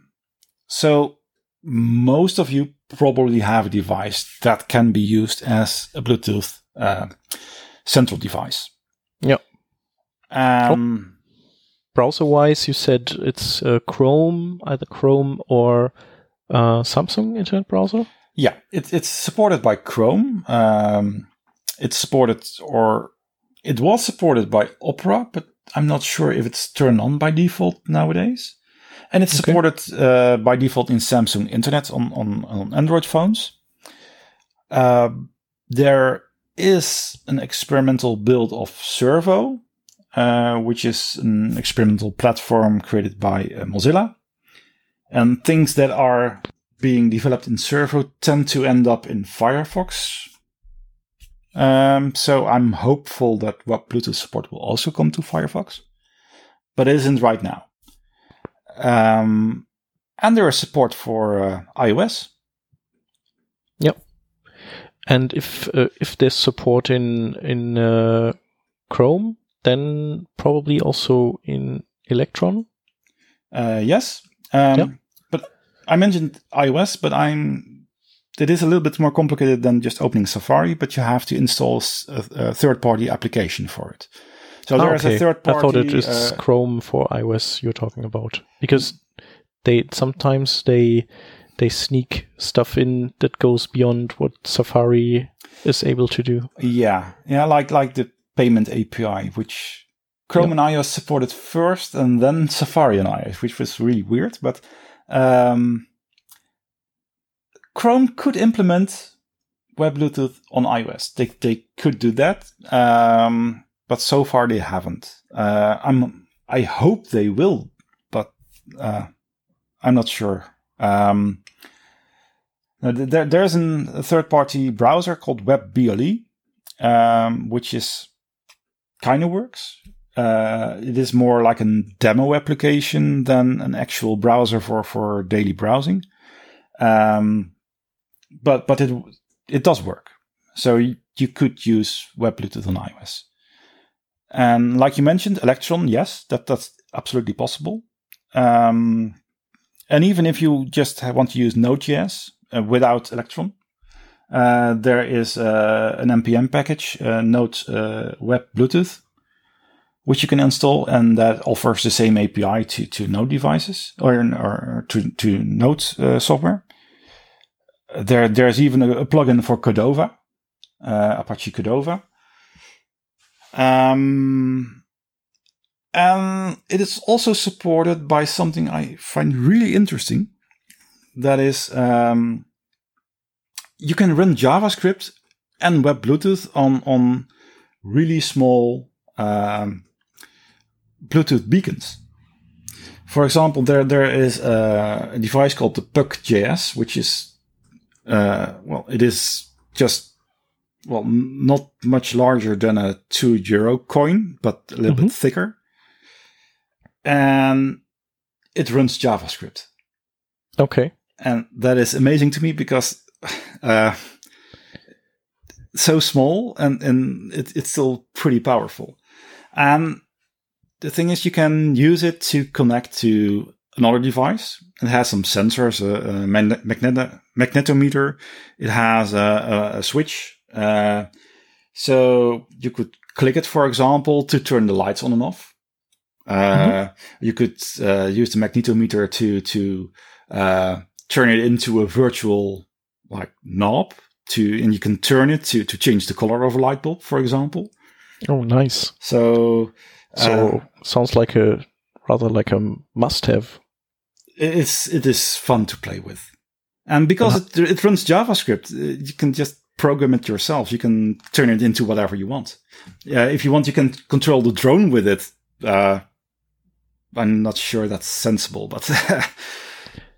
so most of you probably have a device that can be used as a Bluetooth central device. Um, Browser wise, you said it's uh, Chrome, either Chrome or uh, Samsung Internet Browser. Yeah, it, it's supported by Chrome. Um, it's supported, or it was supported by Opera, but I'm not sure if it's turned on by default nowadays. And it's Okay. supported uh, by default in Samsung Internet on, on, on Android phones. Uh, there is an experimental build of Servo, uh, which is an experimental platform created by uh, Mozilla. And things that are being developed in Servo tend to end up in Firefox. Um, so I'm hopeful that web Bluetooth support will also come to Firefox, but it isn't right now. Um, and there is support for uh, iOS. Yep. And if uh, if there's support in in uh, Chrome, then probably also in Electron. Uh, yes. Um, Yeah. But I mentioned iOS, but I'm. It is a little bit more complicated than just opening Safari, but you have to install a third-party application for it. So Ah, there is okay. a third-party. I thought it is uh, Chrome for iOS you're talking about because they sometimes they they sneak stuff in that goes beyond what Safari is able to do. Yeah, yeah, like like the payment API, which Chrome and iOS supported first, and then Safari and iOS, which was really weird. But um, Chrome could implement Web Bluetooth on iOS. They they could do that, um, but so far they haven't. Uh, I'm I hope they will, but uh, I'm not sure. Um, there, there's an, a third-party browser called WebBLE, um, which is kind of works. Uh, it is more like a demo application than an actual browser for, for daily browsing. Um, but but it it does work. So you, could use Web Bluetooth on iOS. And like you mentioned, Electron, yes, that that's absolutely possible. Um, and even if you just want to use Node.js uh, without Electron, uh, there is uh, an npm package, uh, Node uh, Web Bluetooth, which you can install, and that offers the same API to, to Node devices or, or to, to Node uh, software. There, there's even a, a plugin for Cordova, uh, Apache Cordova. Um, and it is also supported by something I find really interesting. That is, um, you can run JavaScript and Web Bluetooth on on really small um, Bluetooth beacons. For example, there there is a, a device called the Puck.js, which is uh, well, it is just well not much larger than a two euro coin, but a little bit thicker, and it runs JavaScript Okay. and that is amazing to me because uh, so small and and it, it's still pretty powerful. And the thing is, you can use it to connect to another device. It has some sensors, a, a magnet- magnet- magnetometer. It has a, a, a switch. Uh, so you could click it, for example, to turn the lights on and off. Uh, You could uh, use the magnetometer to to uh, turn it into a virtual like knob to, and you can turn it to to change the color of a light bulb, for example. Oh, nice. So, So uh, sounds like a rather like a must-have. it's it is fun to play with, and because it, it runs JavaScript, uh, you can just program it yourself. You can turn it into whatever you want. Uh, if you want, you can control the drone with it. Uh, I'm not sure that's sensible, but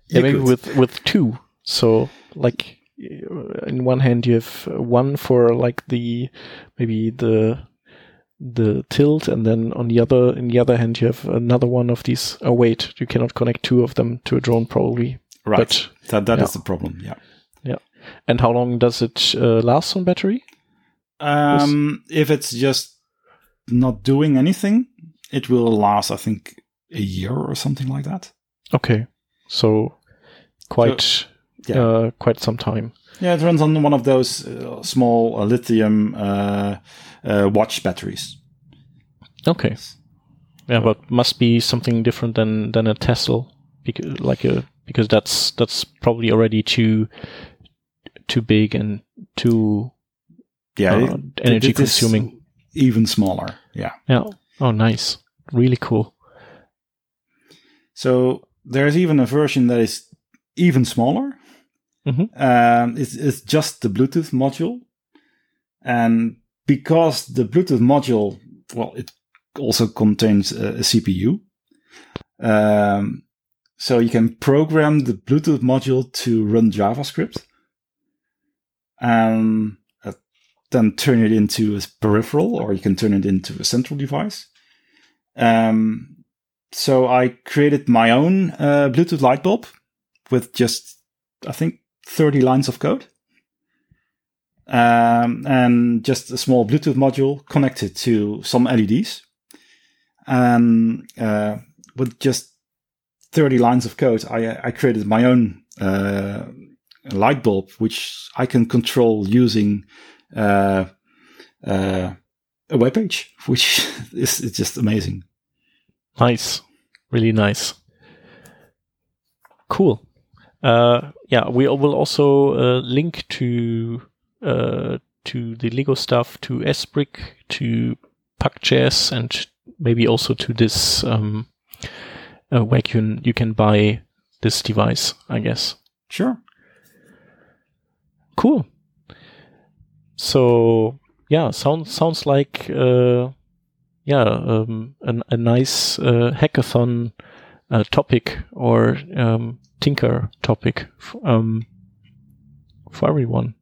Yeah, maybe could. with with two. So like in one hand you have uh, one for like the maybe the the tilt, and then on the other in the other hand you have another one of these. Oh wait, you cannot connect two of them to a drone probably. right. But that that is yeah. the problem. Yeah. Yeah. And how long does it uh, last on battery? Um, if it's just not doing anything, it will last, I think, a year or something like that. Okay, so quite So, yeah. uh, quite some time. Yeah, it runs on one of those uh, small uh, lithium uh, uh, watch batteries. Okay, yeah, but must be something different than than a Tessel, because like a because that's that's probably already too too big and too Yeah, uh, it- energy consuming. even smaller. Yeah. Yeah. Oh, nice. Really cool. So there's even a version that is even smaller. Mhm. Um, it's, it's just the Bluetooth module. And because the Bluetooth module, well, it also contains a, a CPU. Um, so you can program the Bluetooth module to run JavaScript and uh, then turn it into a peripheral or you can turn it into a central device. Um, so I created my own uh, Bluetooth light bulb with just, I think, 30 lines of code. Um, and just a small Bluetooth module connected to some LEDs. And uh, with just 30 lines of code, I, I created my own uh, light bulb, which I can control using uh, uh, a web page, which is, is just amazing. Nice. Really nice. Cool. Uh, yeah, we will also uh, link to uh, to the Lego stuff, to SBrick, to Puck.js, and maybe also to this um, uh, where you can you can buy this device. I guess. Sure. Cool. So yeah, sounds sounds like uh, yeah um, a, a nice uh, hackathon uh, topic or um, Tinker topic f- um, for everyone.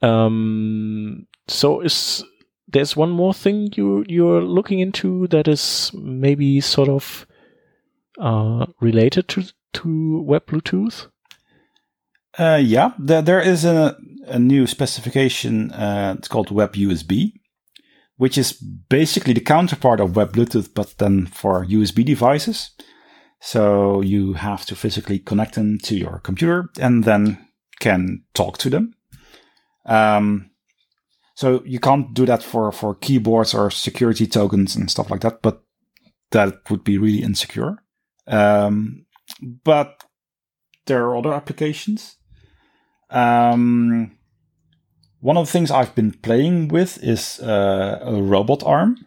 Um, so is there's one more thing you you're looking into that is maybe sort of uh, related to to web Bluetooth? Uh, yeah, there, there is a, a new specification. Uh, it's called Web USB, which is basically the counterpart of Web Bluetooth, but then for USB devices. So you have to physically connect them to your computer and then can talk to them. Um, so you can't do that for, for keyboards or security tokens and stuff like that, but that would be really insecure. Um, but there are other applications. Um, one of the things I've been playing with is uh, a robot arm.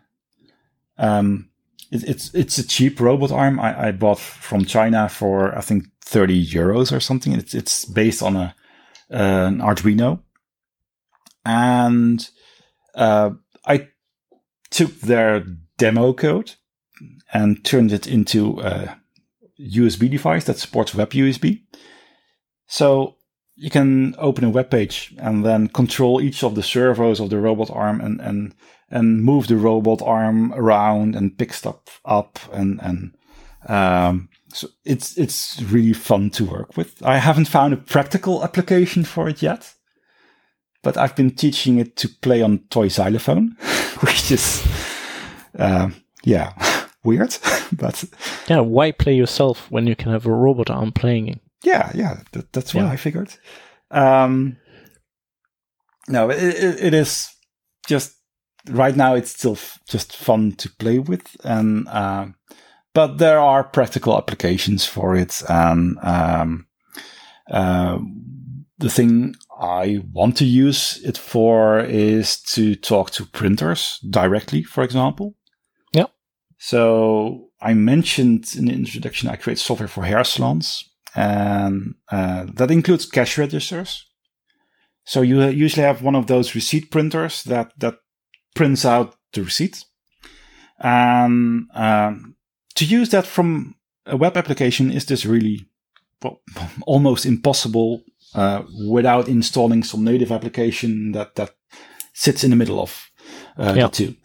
Um, it, it's it's a cheap robot arm I, I bought from China for I think thirty euros or something. It's it's based on a uh, an Arduino, and uh, I took their demo code and turned it into a USB device that supports Web USB. So you can open a web page and then control each of the servos of the robot arm and, and, and move the robot arm around and pick stuff up and, and, um, so it's, it's really fun to work with. I haven't found a practical application for it yet, but I've been teaching it to play on toy xylophone, which is, uh, yeah, weird, but Yeah, why play yourself when you can have a robot arm playing? yeah, yeah, that, that's what Yeah. I figured. Um, no, it, it, it is just right now. It's still f- just fun to play with, and um, but there are practical applications for it. And um, uh, the thing I want to use it for is to talk to printers directly, for example. Yeah. So I mentioned in the introduction I create software for hair salons and uh, that includes cash registers. So you uh, usually have one of those receipt printers that that prints out the receipt, and um, to use that from a web application is this really well, almost impossible uh, without installing some native application that that sits in the middle of uh, Yeah. the two.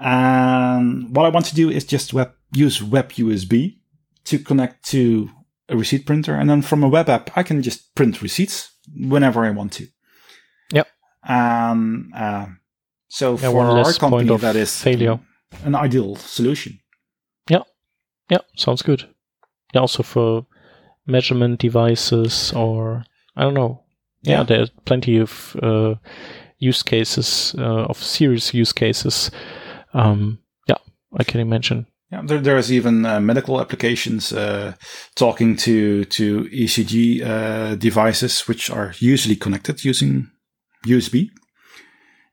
And what I want to do is just web, use Web USB to connect to a receipt printer, and then from a web app, I can just print receipts whenever I want to. Yep. And uh, so Yeah, for our company, that is failure. an ideal solution. Yeah, yeah, sounds good. Yeah, also for measurement devices or I don't know. Yeah, Yeah. are plenty of uh, use cases uh, of serious use cases. Um, yeah, I can imagine. Yeah, there, there's even uh, medical applications uh, talking to to ECG uh, devices, which are usually connected using USB.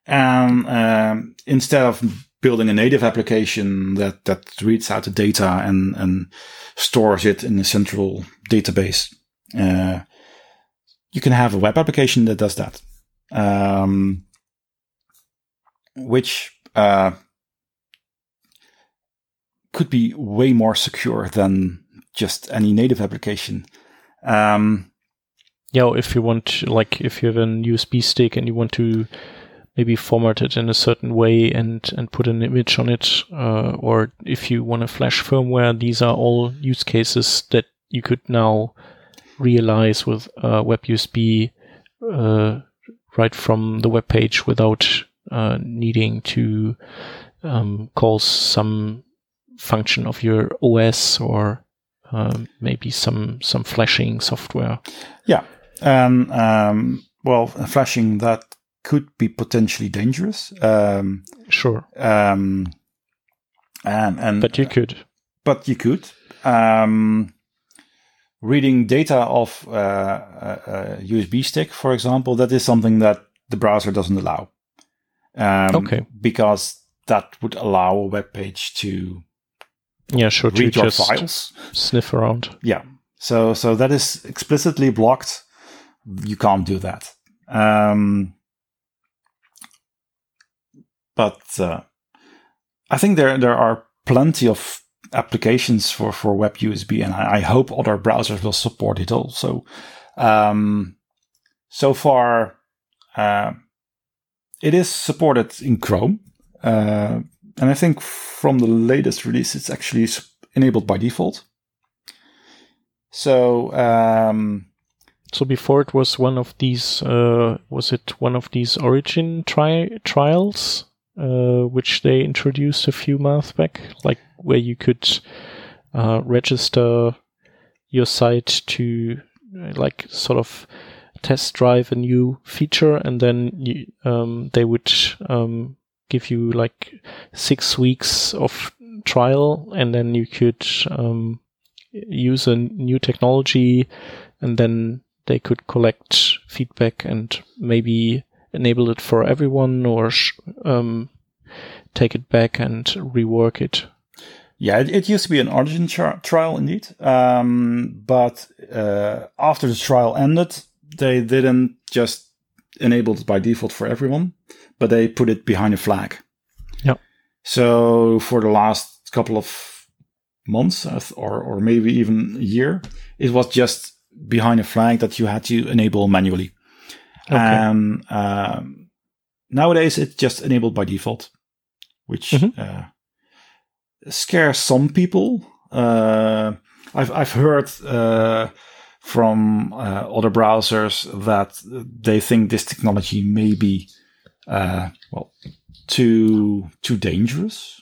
And um, instead of building a native application that that reads out the data and and stores it in a central database, uh, you can have a web application that does that, um, which uh, could be way more secure than just any native application. Um, Yeah, if you want, like, if you have an USB stick and you want to maybe format it in a certain way and and put an image on it, uh, or if you want to flash firmware, these are all use cases that you could now realize with uh, Web USB uh, right from the web page without uh, needing to um, call some function of your OS or um, maybe some some flashing software. yeah, and um, well, flashing that could be potentially dangerous. Um, Sure, um, and and but you could. but you could. Um, reading data off uh, a, a USB stick, for example, that is something that the browser doesn't allow. Um, Okay. Because that would allow a web page to Yeah, sure. To read your just files. sniff around. Yeah. So so that is explicitly blocked. You can't do that. Um, but uh, I think there there are plenty of applications for for web USB, and I, I hope other browsers will support it also. Um, so far, uh, it is supported in Chrome, uh, and I think from the latest release, it's actually enabled by default. So um, So before it was one of these. Uh, was it one of these Origin tri- trials, uh, which they introduced a few months back, like where you could uh, register your site to, uh, like, sort of test drive a new feature, and then you, um, they would um, give you like six weeks of trial, and then you could um, use a new technology, and then they could collect feedback and maybe enable it for everyone or sh- um, take it back and rework it. Yeah, it, it used to be an origin tri- trial indeed, um, but uh, after the trial ended, they didn't just enable it by default for everyone, but they put it behind a flag. Yep. So for the last couple of months, uh, or or maybe even a year, it was just behind a flag that you had to enable manually. Okay. And um, nowadays, it's just enabled by default, which Mhm. uh, scares some people. Uh, I've I've heard uh, from uh, other browsers that they think this technology may be uh, well too too dangerous.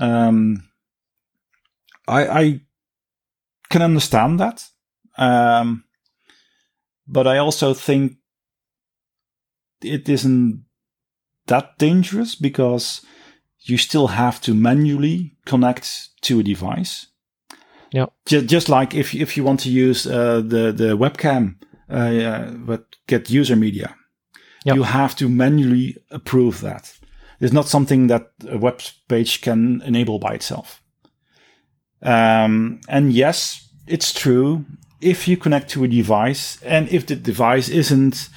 Um, I I can understand that, um, but I also think it isn't that dangerous because you still have to manually connect to a device. Yeah. Just, just like if if you want to use uh, the the webcam, uh, uh, but get user media, Yeah. you have to manually approve that. It's not something that a web page can enable by itself. Um, and yes, it's true. If you connect to a device, and if the device isn't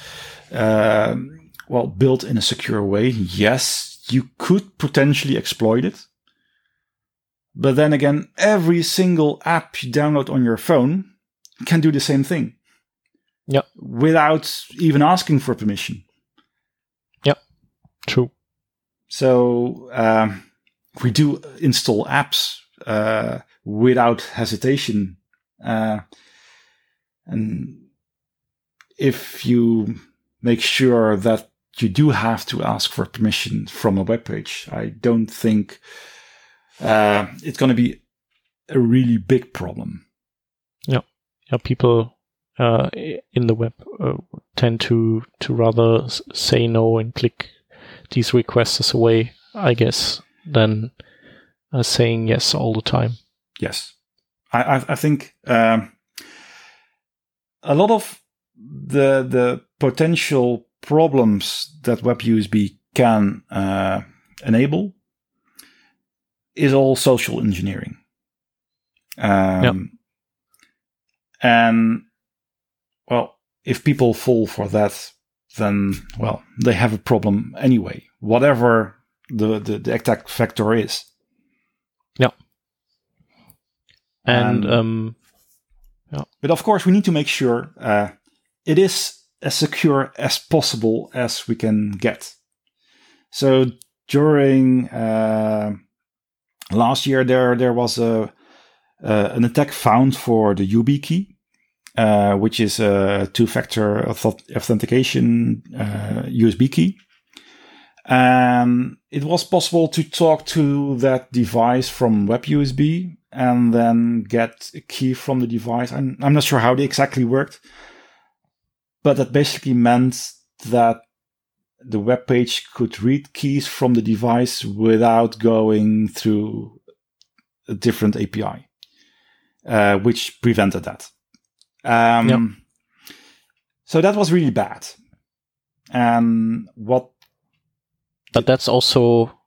um, well built in a secure way, yes, you could potentially exploit it. But then again, every single app you download on your phone can do the same thing. Yeah. Without even asking for permission. Yeah. True. So um, we do install apps uh, without hesitation, uh, and if you make sure that you do have to ask for permission from a web page. I don't think uh, it's going to be a really big problem. Yeah, yeah. People uh, in the web uh, tend to to rather say no and click these requests away, I guess, than uh, saying yes all the time. Yes, I I, I think um, a lot of the the potential problems that WebUSB can uh, enable is all social engineering. Um, yep. And well, if people fall for that, then well, they have a problem anyway. Whatever the the, the attack vector is. Yeah. And um, yeah. But of course, we need to make sure uh, it is as secure as possible as we can get. So during uh, last year, there there was a uh, an attack found for the YubiKey, uh, which is a two-factor authentication USB uh, key. And it was possible to talk to that device from WebUSB and then get a key from the device. I'm, I'm not sure how they exactly worked, but that basically meant that the web page could read keys from the device without going through a different API, uh, which prevented that. Um, yep. So that was really bad. And what. But that's also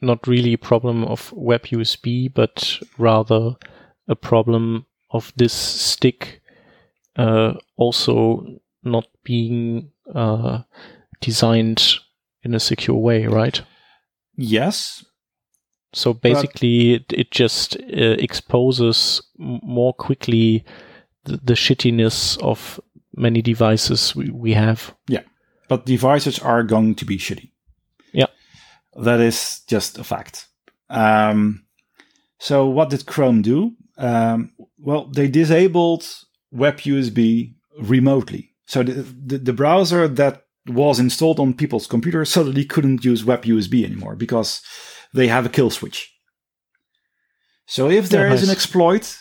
not really a problem of WebUSB, but rather a problem of this stick uh, also not being uh, designed in a secure way, right? Yes. So basically, it, it, just uh, exposes more quickly the, the, shittiness of many devices we, we have. Yeah. But devices are going to be shitty. Yeah. That is just a fact. Um, so what did Chrome do? Um, well, they disabled Web USB remotely. So the, the, the browser that was installed on people's computers suddenly couldn't use WebUSB anymore because they have a kill switch. So if there is an exploit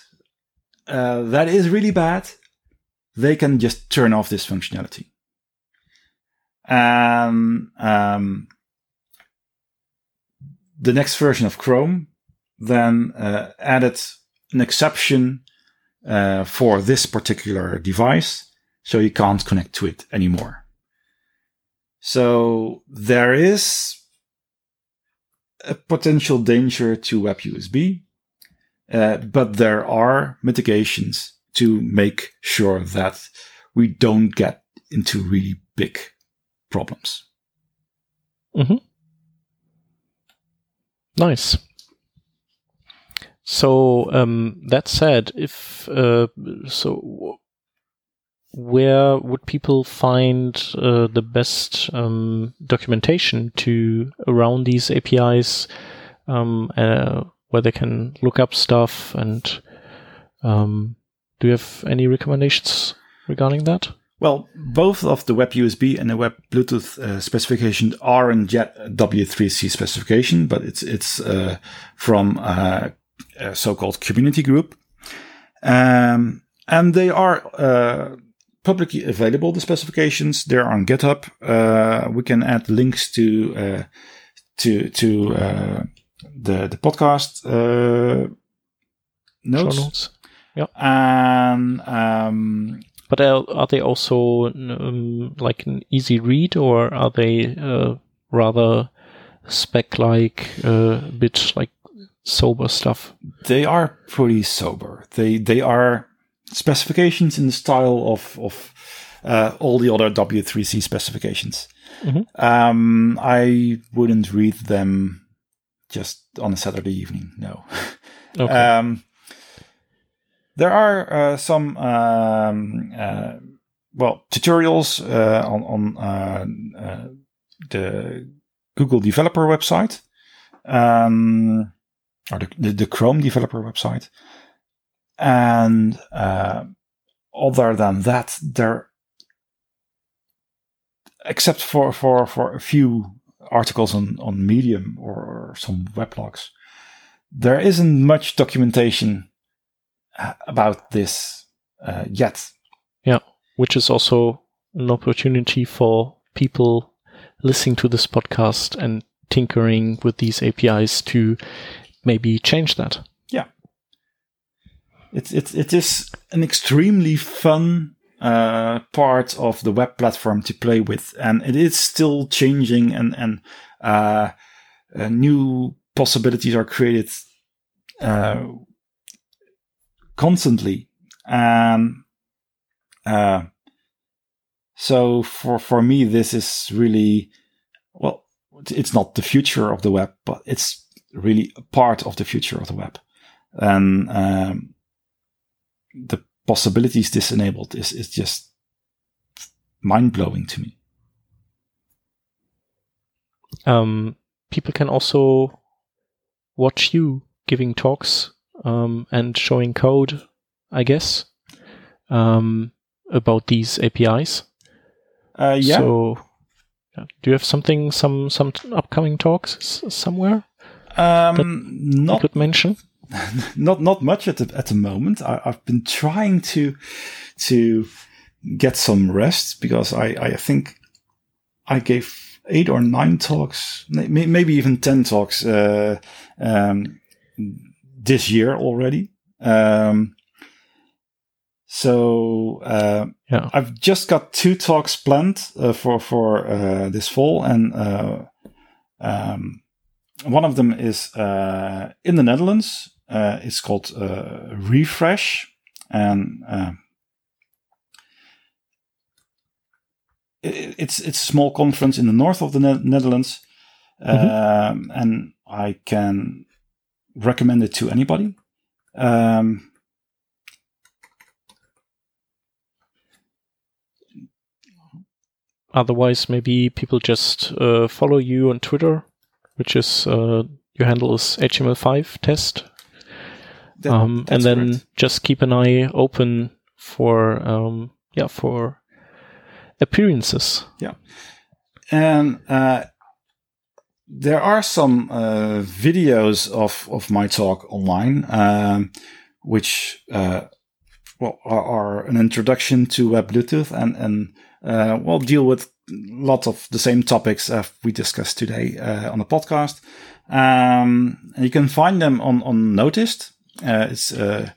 uh, that is really bad, they can just turn off this functionality. And um, the next version of Chrome then uh, added an exception uh, for this particular device so you can't connect to it anymore. So there is a potential danger to WebUSB, uh, but there are mitigations to make sure that we don't get into really big problems. Mm-hmm. Nice. So um, that said, if uh, so, where would people find uh, the best um, documentation to around these APIs, um, uh, where they can look up stuff? And um, do you have any recommendations regarding that? Well, both of the Web USB and the Web Bluetooth uh, specification are in Jet W3C specification, but it's it's uh, from uh, a so-called community group, um, and they are uh, publicly available, the specifications. They're on GitHub. Uh, we can add links to uh, to to uh, the the podcast uh, notes. notes. Yeah. And um, but are, are they also um, like an easy read, or are they uh, rather spec like, uh, a bit like sober stuff? They are pretty sober. They they are specifications in the style of of uh, all the other W3C specifications. Mm-hmm. Um, I wouldn't read them just on a Saturday evening. No. Okay. um, there are uh, some um, uh, well tutorials uh, on on uh, uh, the Google developer website um, or the, the, the Chrome developer website and uh, other than that, there except for, for, for a few articles on, on Medium or, or some weblogs, there isn't much documentation uh, about this uh, yet. Yeah, which is also an opportunity for people listening to this podcast and tinkering with these APIs to maybe change that. It's, it's, it is an extremely fun uh, part of the web platform to play with, and it is still changing, and and uh, uh, new possibilities are created uh, constantly, and uh, so for for me, this is really well, it's not the future of the web, but it's really a part of the future of the web, and um, the possibilities this enabled is, is just mind blowing to me. Um, people can also watch you giving talks um, and showing code, I guess, um, about these APIs. Uh, yeah. So, do you have something, some some upcoming talks somewhere? Um, not could mention. not not much at the at the moment. I, have been trying to to get some rest because I I think I gave eight or nine talks, maybe even ten talks uh, um, this year already. Um, so uh, yeah. I've just got two talks planned uh, for for uh, this fall, and uh, um, one of them is uh, in the Netherlands uh, it's called uh, Refresh, and uh, it, it's it's a small conference in the north of the ne- Netherlands, mm-hmm. um, and I can recommend it to anybody. Um, Otherwise, maybe people just uh, follow you on Twitter, which is uh, your handle is HTML5 test that, um, and then correct. just keep an eye open for um, yeah for appearances. Yeah, and uh, there are some uh, videos of of my talk online, um, which uh, well are, are, an introduction to Web Bluetooth and and uh, will deal with lots of the same topics we discussed today uh, on the podcast. Um, and you can find them on on Notist. Uh, it's uh,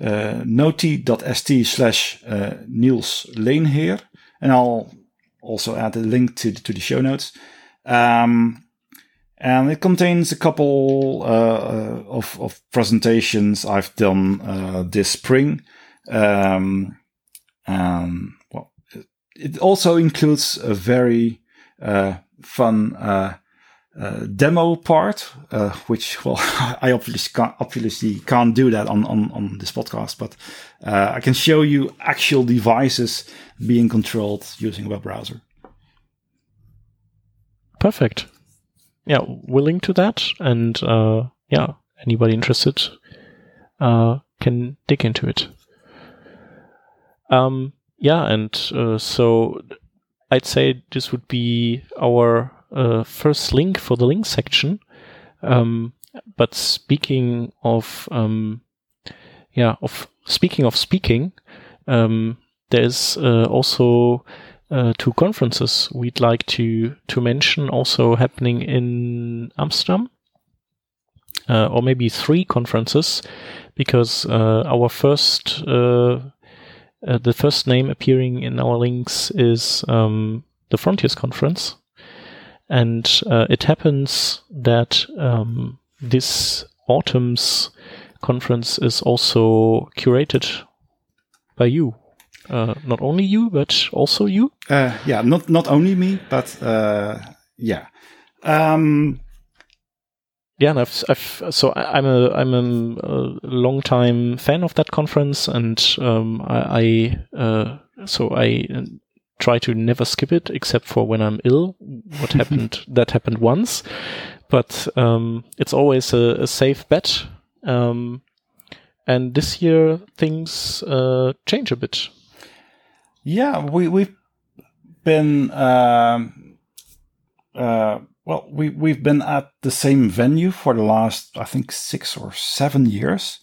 uh, noti.st slash Niels Leenheer. And I'll also add a link to, to the show notes. Um, and it contains a couple uh, of, of, presentations I've done uh, this spring. Um, and well, it also includes a very uh, fun uh, demo part, uh, which well, I obviously can't, obviously can't do that on, on, on this podcast, but uh, I can show you actual devices being controlled using a web browser. Perfect. Yeah, willing to that, and uh, yeah, anybody interested uh, can dig into it. Um, yeah, and uh, so I'd say this would be our uh, first link for the link section. Um, but speaking of, um, yeah, of speaking of speaking, um, there's uh, also uh, two conferences we'd like to to mention also happening in Amsterdam, uh, or maybe three conferences, because uh, our first uh, uh, the first name appearing in our links is um, the Frontiers Conference, and uh, it happens that um, this autumn's conference is also curated by you. Uh, not only you, but also you. Uh, yeah, not not only me, but uh, yeah. Um, yeah, and I've, I've, so I'm a I'm a, a long time fan of that conference, and um, I, I uh, so I try to never skip it except for when I'm ill. What happened? that happened once, but um, it's always a, a safe bet. Um, and this year things uh, change a bit. Yeah, we we been um, uh, well, we we've been at the same venue for the last I think six or seven years,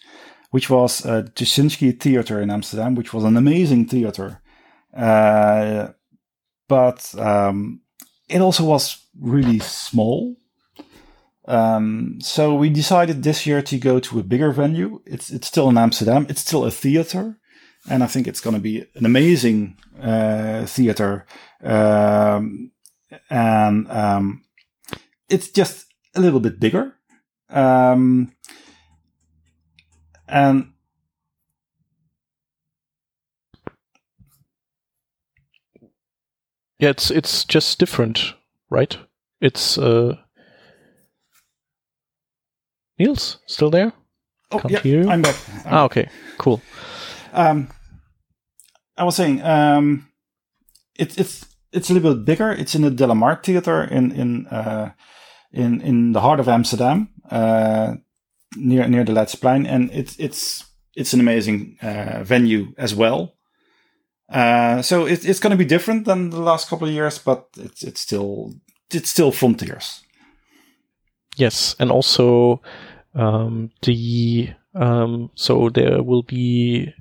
which was uh, Tuschinski Theater in Amsterdam, which was an amazing theater. Uh, but um, it also was really small. Um, so we decided this year to go to a bigger venue. It's it's still in Amsterdam. It's still a theater, and I think it's going to be an amazing uh, theater. Um, and um, it's just a little bit bigger. Um, and Yeah, it's it's just different, right? It's uh Niels still there? oh Can't yeah. I'm back. I'm Ah, okay, cool. Um, I was saying, um, it's it's it's a little bit bigger. It's in the DeLaMar Theater in in uh, in in the heart of Amsterdam, uh, near near the Leidseplein, and it's it's it's an amazing uh, venue as well. Uh, so it, it's going to be different than the last couple of years, but it's it's still it's still frontiers. Yes, and also um, the um, so there will be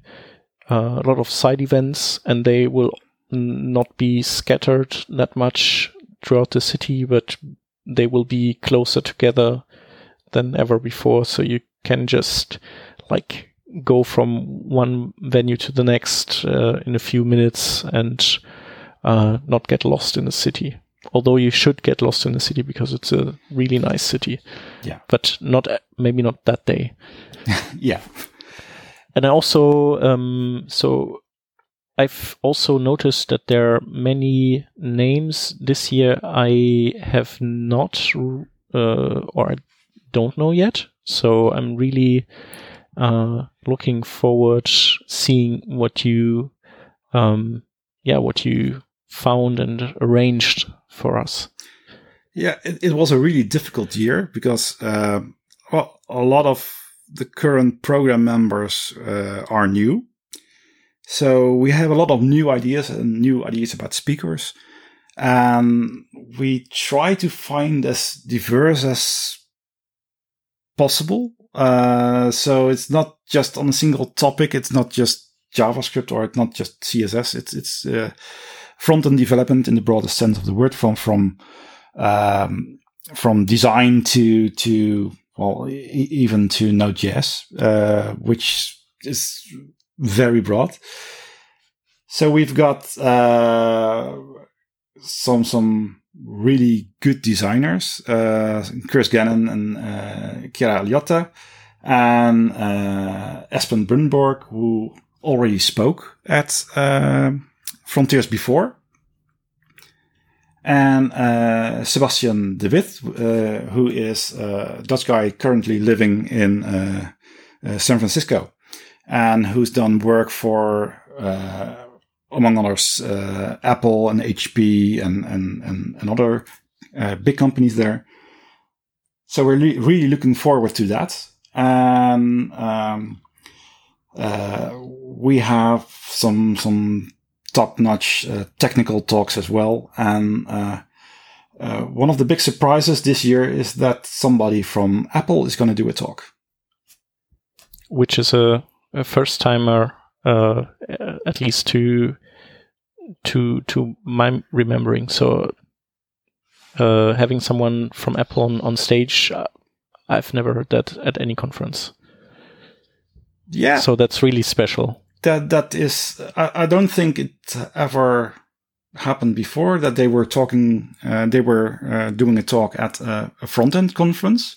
uh, a lot of side events, and they will not be scattered that much throughout the city, but they will be closer together than ever before. So you can just like go from one venue to the next uh, in a few minutes and uh, not get lost in the city. Although you should get lost in the city because it's a really nice city. Yeah. But not maybe not that day. Yeah, And I also um, so I've also noticed that there are many names this year I have not uh, or I don't know yet. So I'm really uh, looking forward seeing what you um, yeah what you found and arranged for us. Yeah, it, it was a really difficult year because uh, well, a lot of the current program members uh, are new. So we have a lot of new ideas and new ideas about speakers. And we try to find as diverse as possible. Uh, so it's not just on a single topic. It's not just JavaScript or it's not just CSS. It's, it's, uh, front end development in the broadest sense of the word from, from, um, from design to, to, well, e- even to Node.js, uh, which is very broad. So we've got, uh, some, some really good designers, uh, Chris Gannon and, uh, Chiara and, uh, Espen Brunborg, who already spoke at, uh, Frontiers before. And uh, Sebastiaan de With, uh, who is a Dutch guy currently living in uh, San Francisco, and who's done work for, among others, uh, Apple and HP and and and, and other uh, big companies there. So we're really looking forward to that, and um, uh, we have some some top-notch uh, technical talks as well. And uh, uh, one of the big surprises this year is that somebody from Apple is going to do a talk. which is a, a first timer, uh, at least to to to my remembering. So uh, having someone from Apple on, on stage, uh, I've never heard that at any conference. Yeah, So that's really special. that that is. I, I don't think it ever happened before that they were talking. Uh, they were uh, doing a talk at a, a front end conference.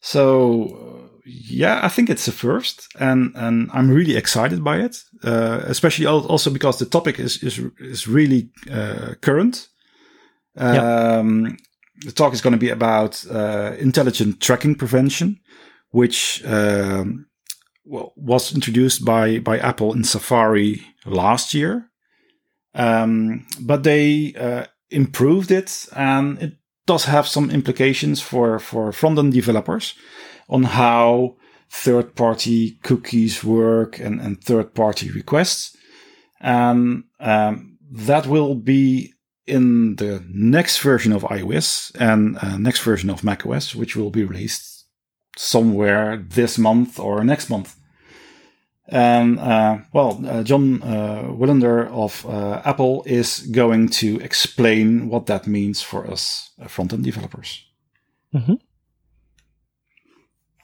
So uh, yeah, I think it's a first, and and I'm really excited by it. Uh, especially also because the topic is is is really uh, current. Um, The talk is going to be about uh, intelligent tracking prevention, which um, well, was introduced by by Apple in Safari last year. Um, but they uh, improved it, and it does have some implications for for front end developers on how third party cookies work and, and third party requests. And um, that will be in the next version of iOS and uh, next version of macOS, which will be released somewhere this month or next month. And uh, well, uh, John uh, Wilander of uh, Apple is going to explain what that means for us uh, front end developers. Mm-hmm.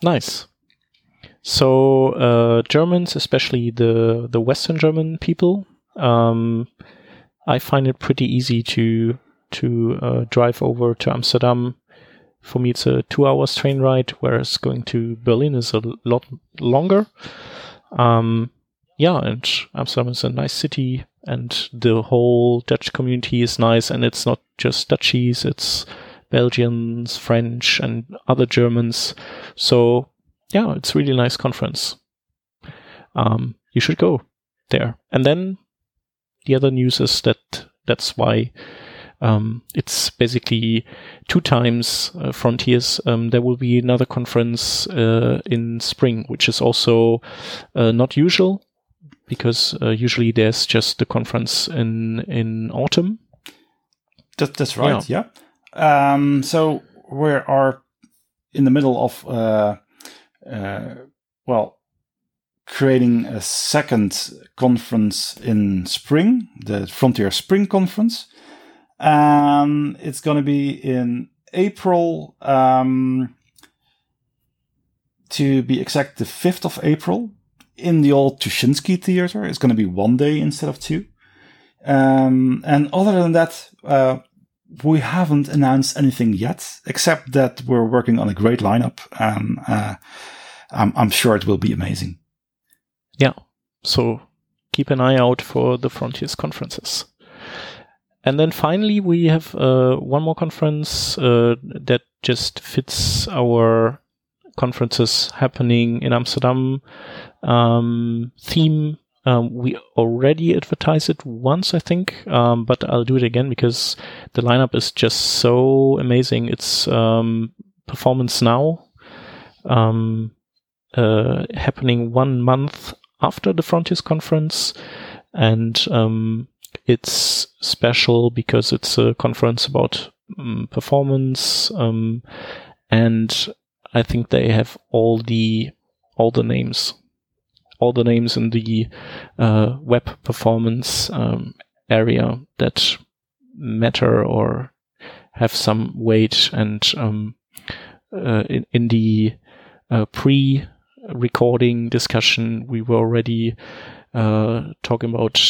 Nice. So uh, Germans, especially the the Western German people, um, I find it pretty easy to to uh, drive over to Amsterdam. For me, it's a two hours train ride, whereas going to Berlin is a lot longer. Um, yeah, and Amsterdam is a nice city, and the whole Dutch community is nice, and it's not just Dutchies, it's Belgians, French, and other Germans. So yeah, it's really nice conference. Um, you should go there. And then the other news is that that's why um, it's basically two times uh, Frontiers. Um, there will be another conference uh, in spring, which is also uh, not usual because uh, usually there's just the conference in in autumn. That, that's right. Yeah. yeah. Um, so we are in the middle of uh, uh, well creating a second conference in spring, the Frontier Spring Conference. And it's going to be in April, um, to be exact, the 5th of April in the old Tuschinski Theater. It's going to be one day instead of two. Um, and other than that, uh, we haven't announced anything yet, except that we're working on a great lineup, and uh, I'm, I'm sure it will be amazing. Yeah. So keep an eye out for the Frontiers conferences. And then finally, we have uh, one more conference uh, that just fits our conferences happening in Amsterdam um, theme. Um, we already advertised it once, I think, um, but I'll do it again because the lineup is just so amazing. It's um, Performance Now, um, uh, happening one month after the Frontiers conference, and um, it's special because it's a conference about um, performance, um, and I think they have all the all the names, all the names in the uh, web performance um, area that matter or have some weight, and um, uh, in, in the uh, pre recording discussion, we were already uh, talking about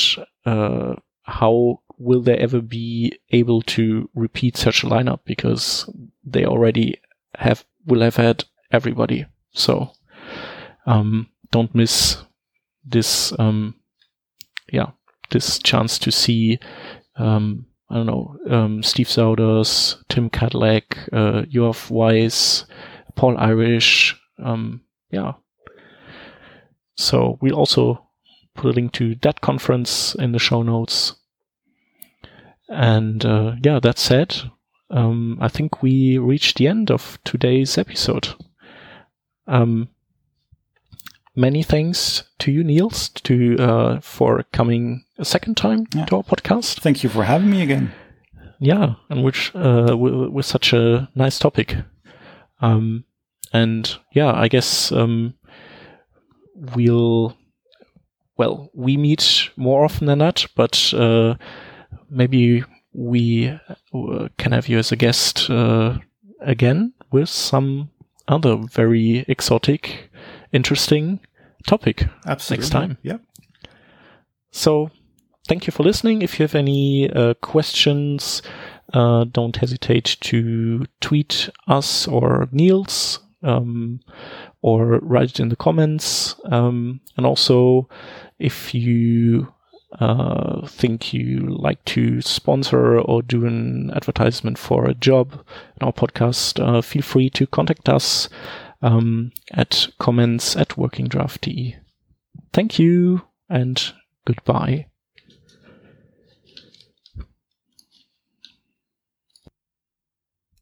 uh, how will they ever be able to repeat such a lineup because they already have will have had everybody. So um, don't miss this. Um, yeah, this chance to see. Um, I don't know, um, Steve Souders, Tim Kadlec, uh, Yoav Weiss, Paul Irish, um, yeah. So we'll also put a link to that conference in the show notes. And uh, yeah, that said, um, I think we reached the end of today's episode. Um, many thanks to you, Niels, to uh, for coming a second time yeah. to our podcast. Thank you for having me again. Yeah, and which uh, with, with such a nice topic. Um, and yeah, I guess um, we'll well we meet more often than that, but uh, maybe we uh, can have you as a guest uh, again with some other very exotic, interesting topic Absolutely. next time. Yeah. So, thank you for listening. If you have any uh, questions, uh, don't hesitate to tweet us or Niels um, or write it in the comments. Um, and also, if you uh, think you like to sponsor or do an advertisement for a job in our podcast, uh, feel free to contact us um, at comments at workingdraft.de. Thank you and goodbye.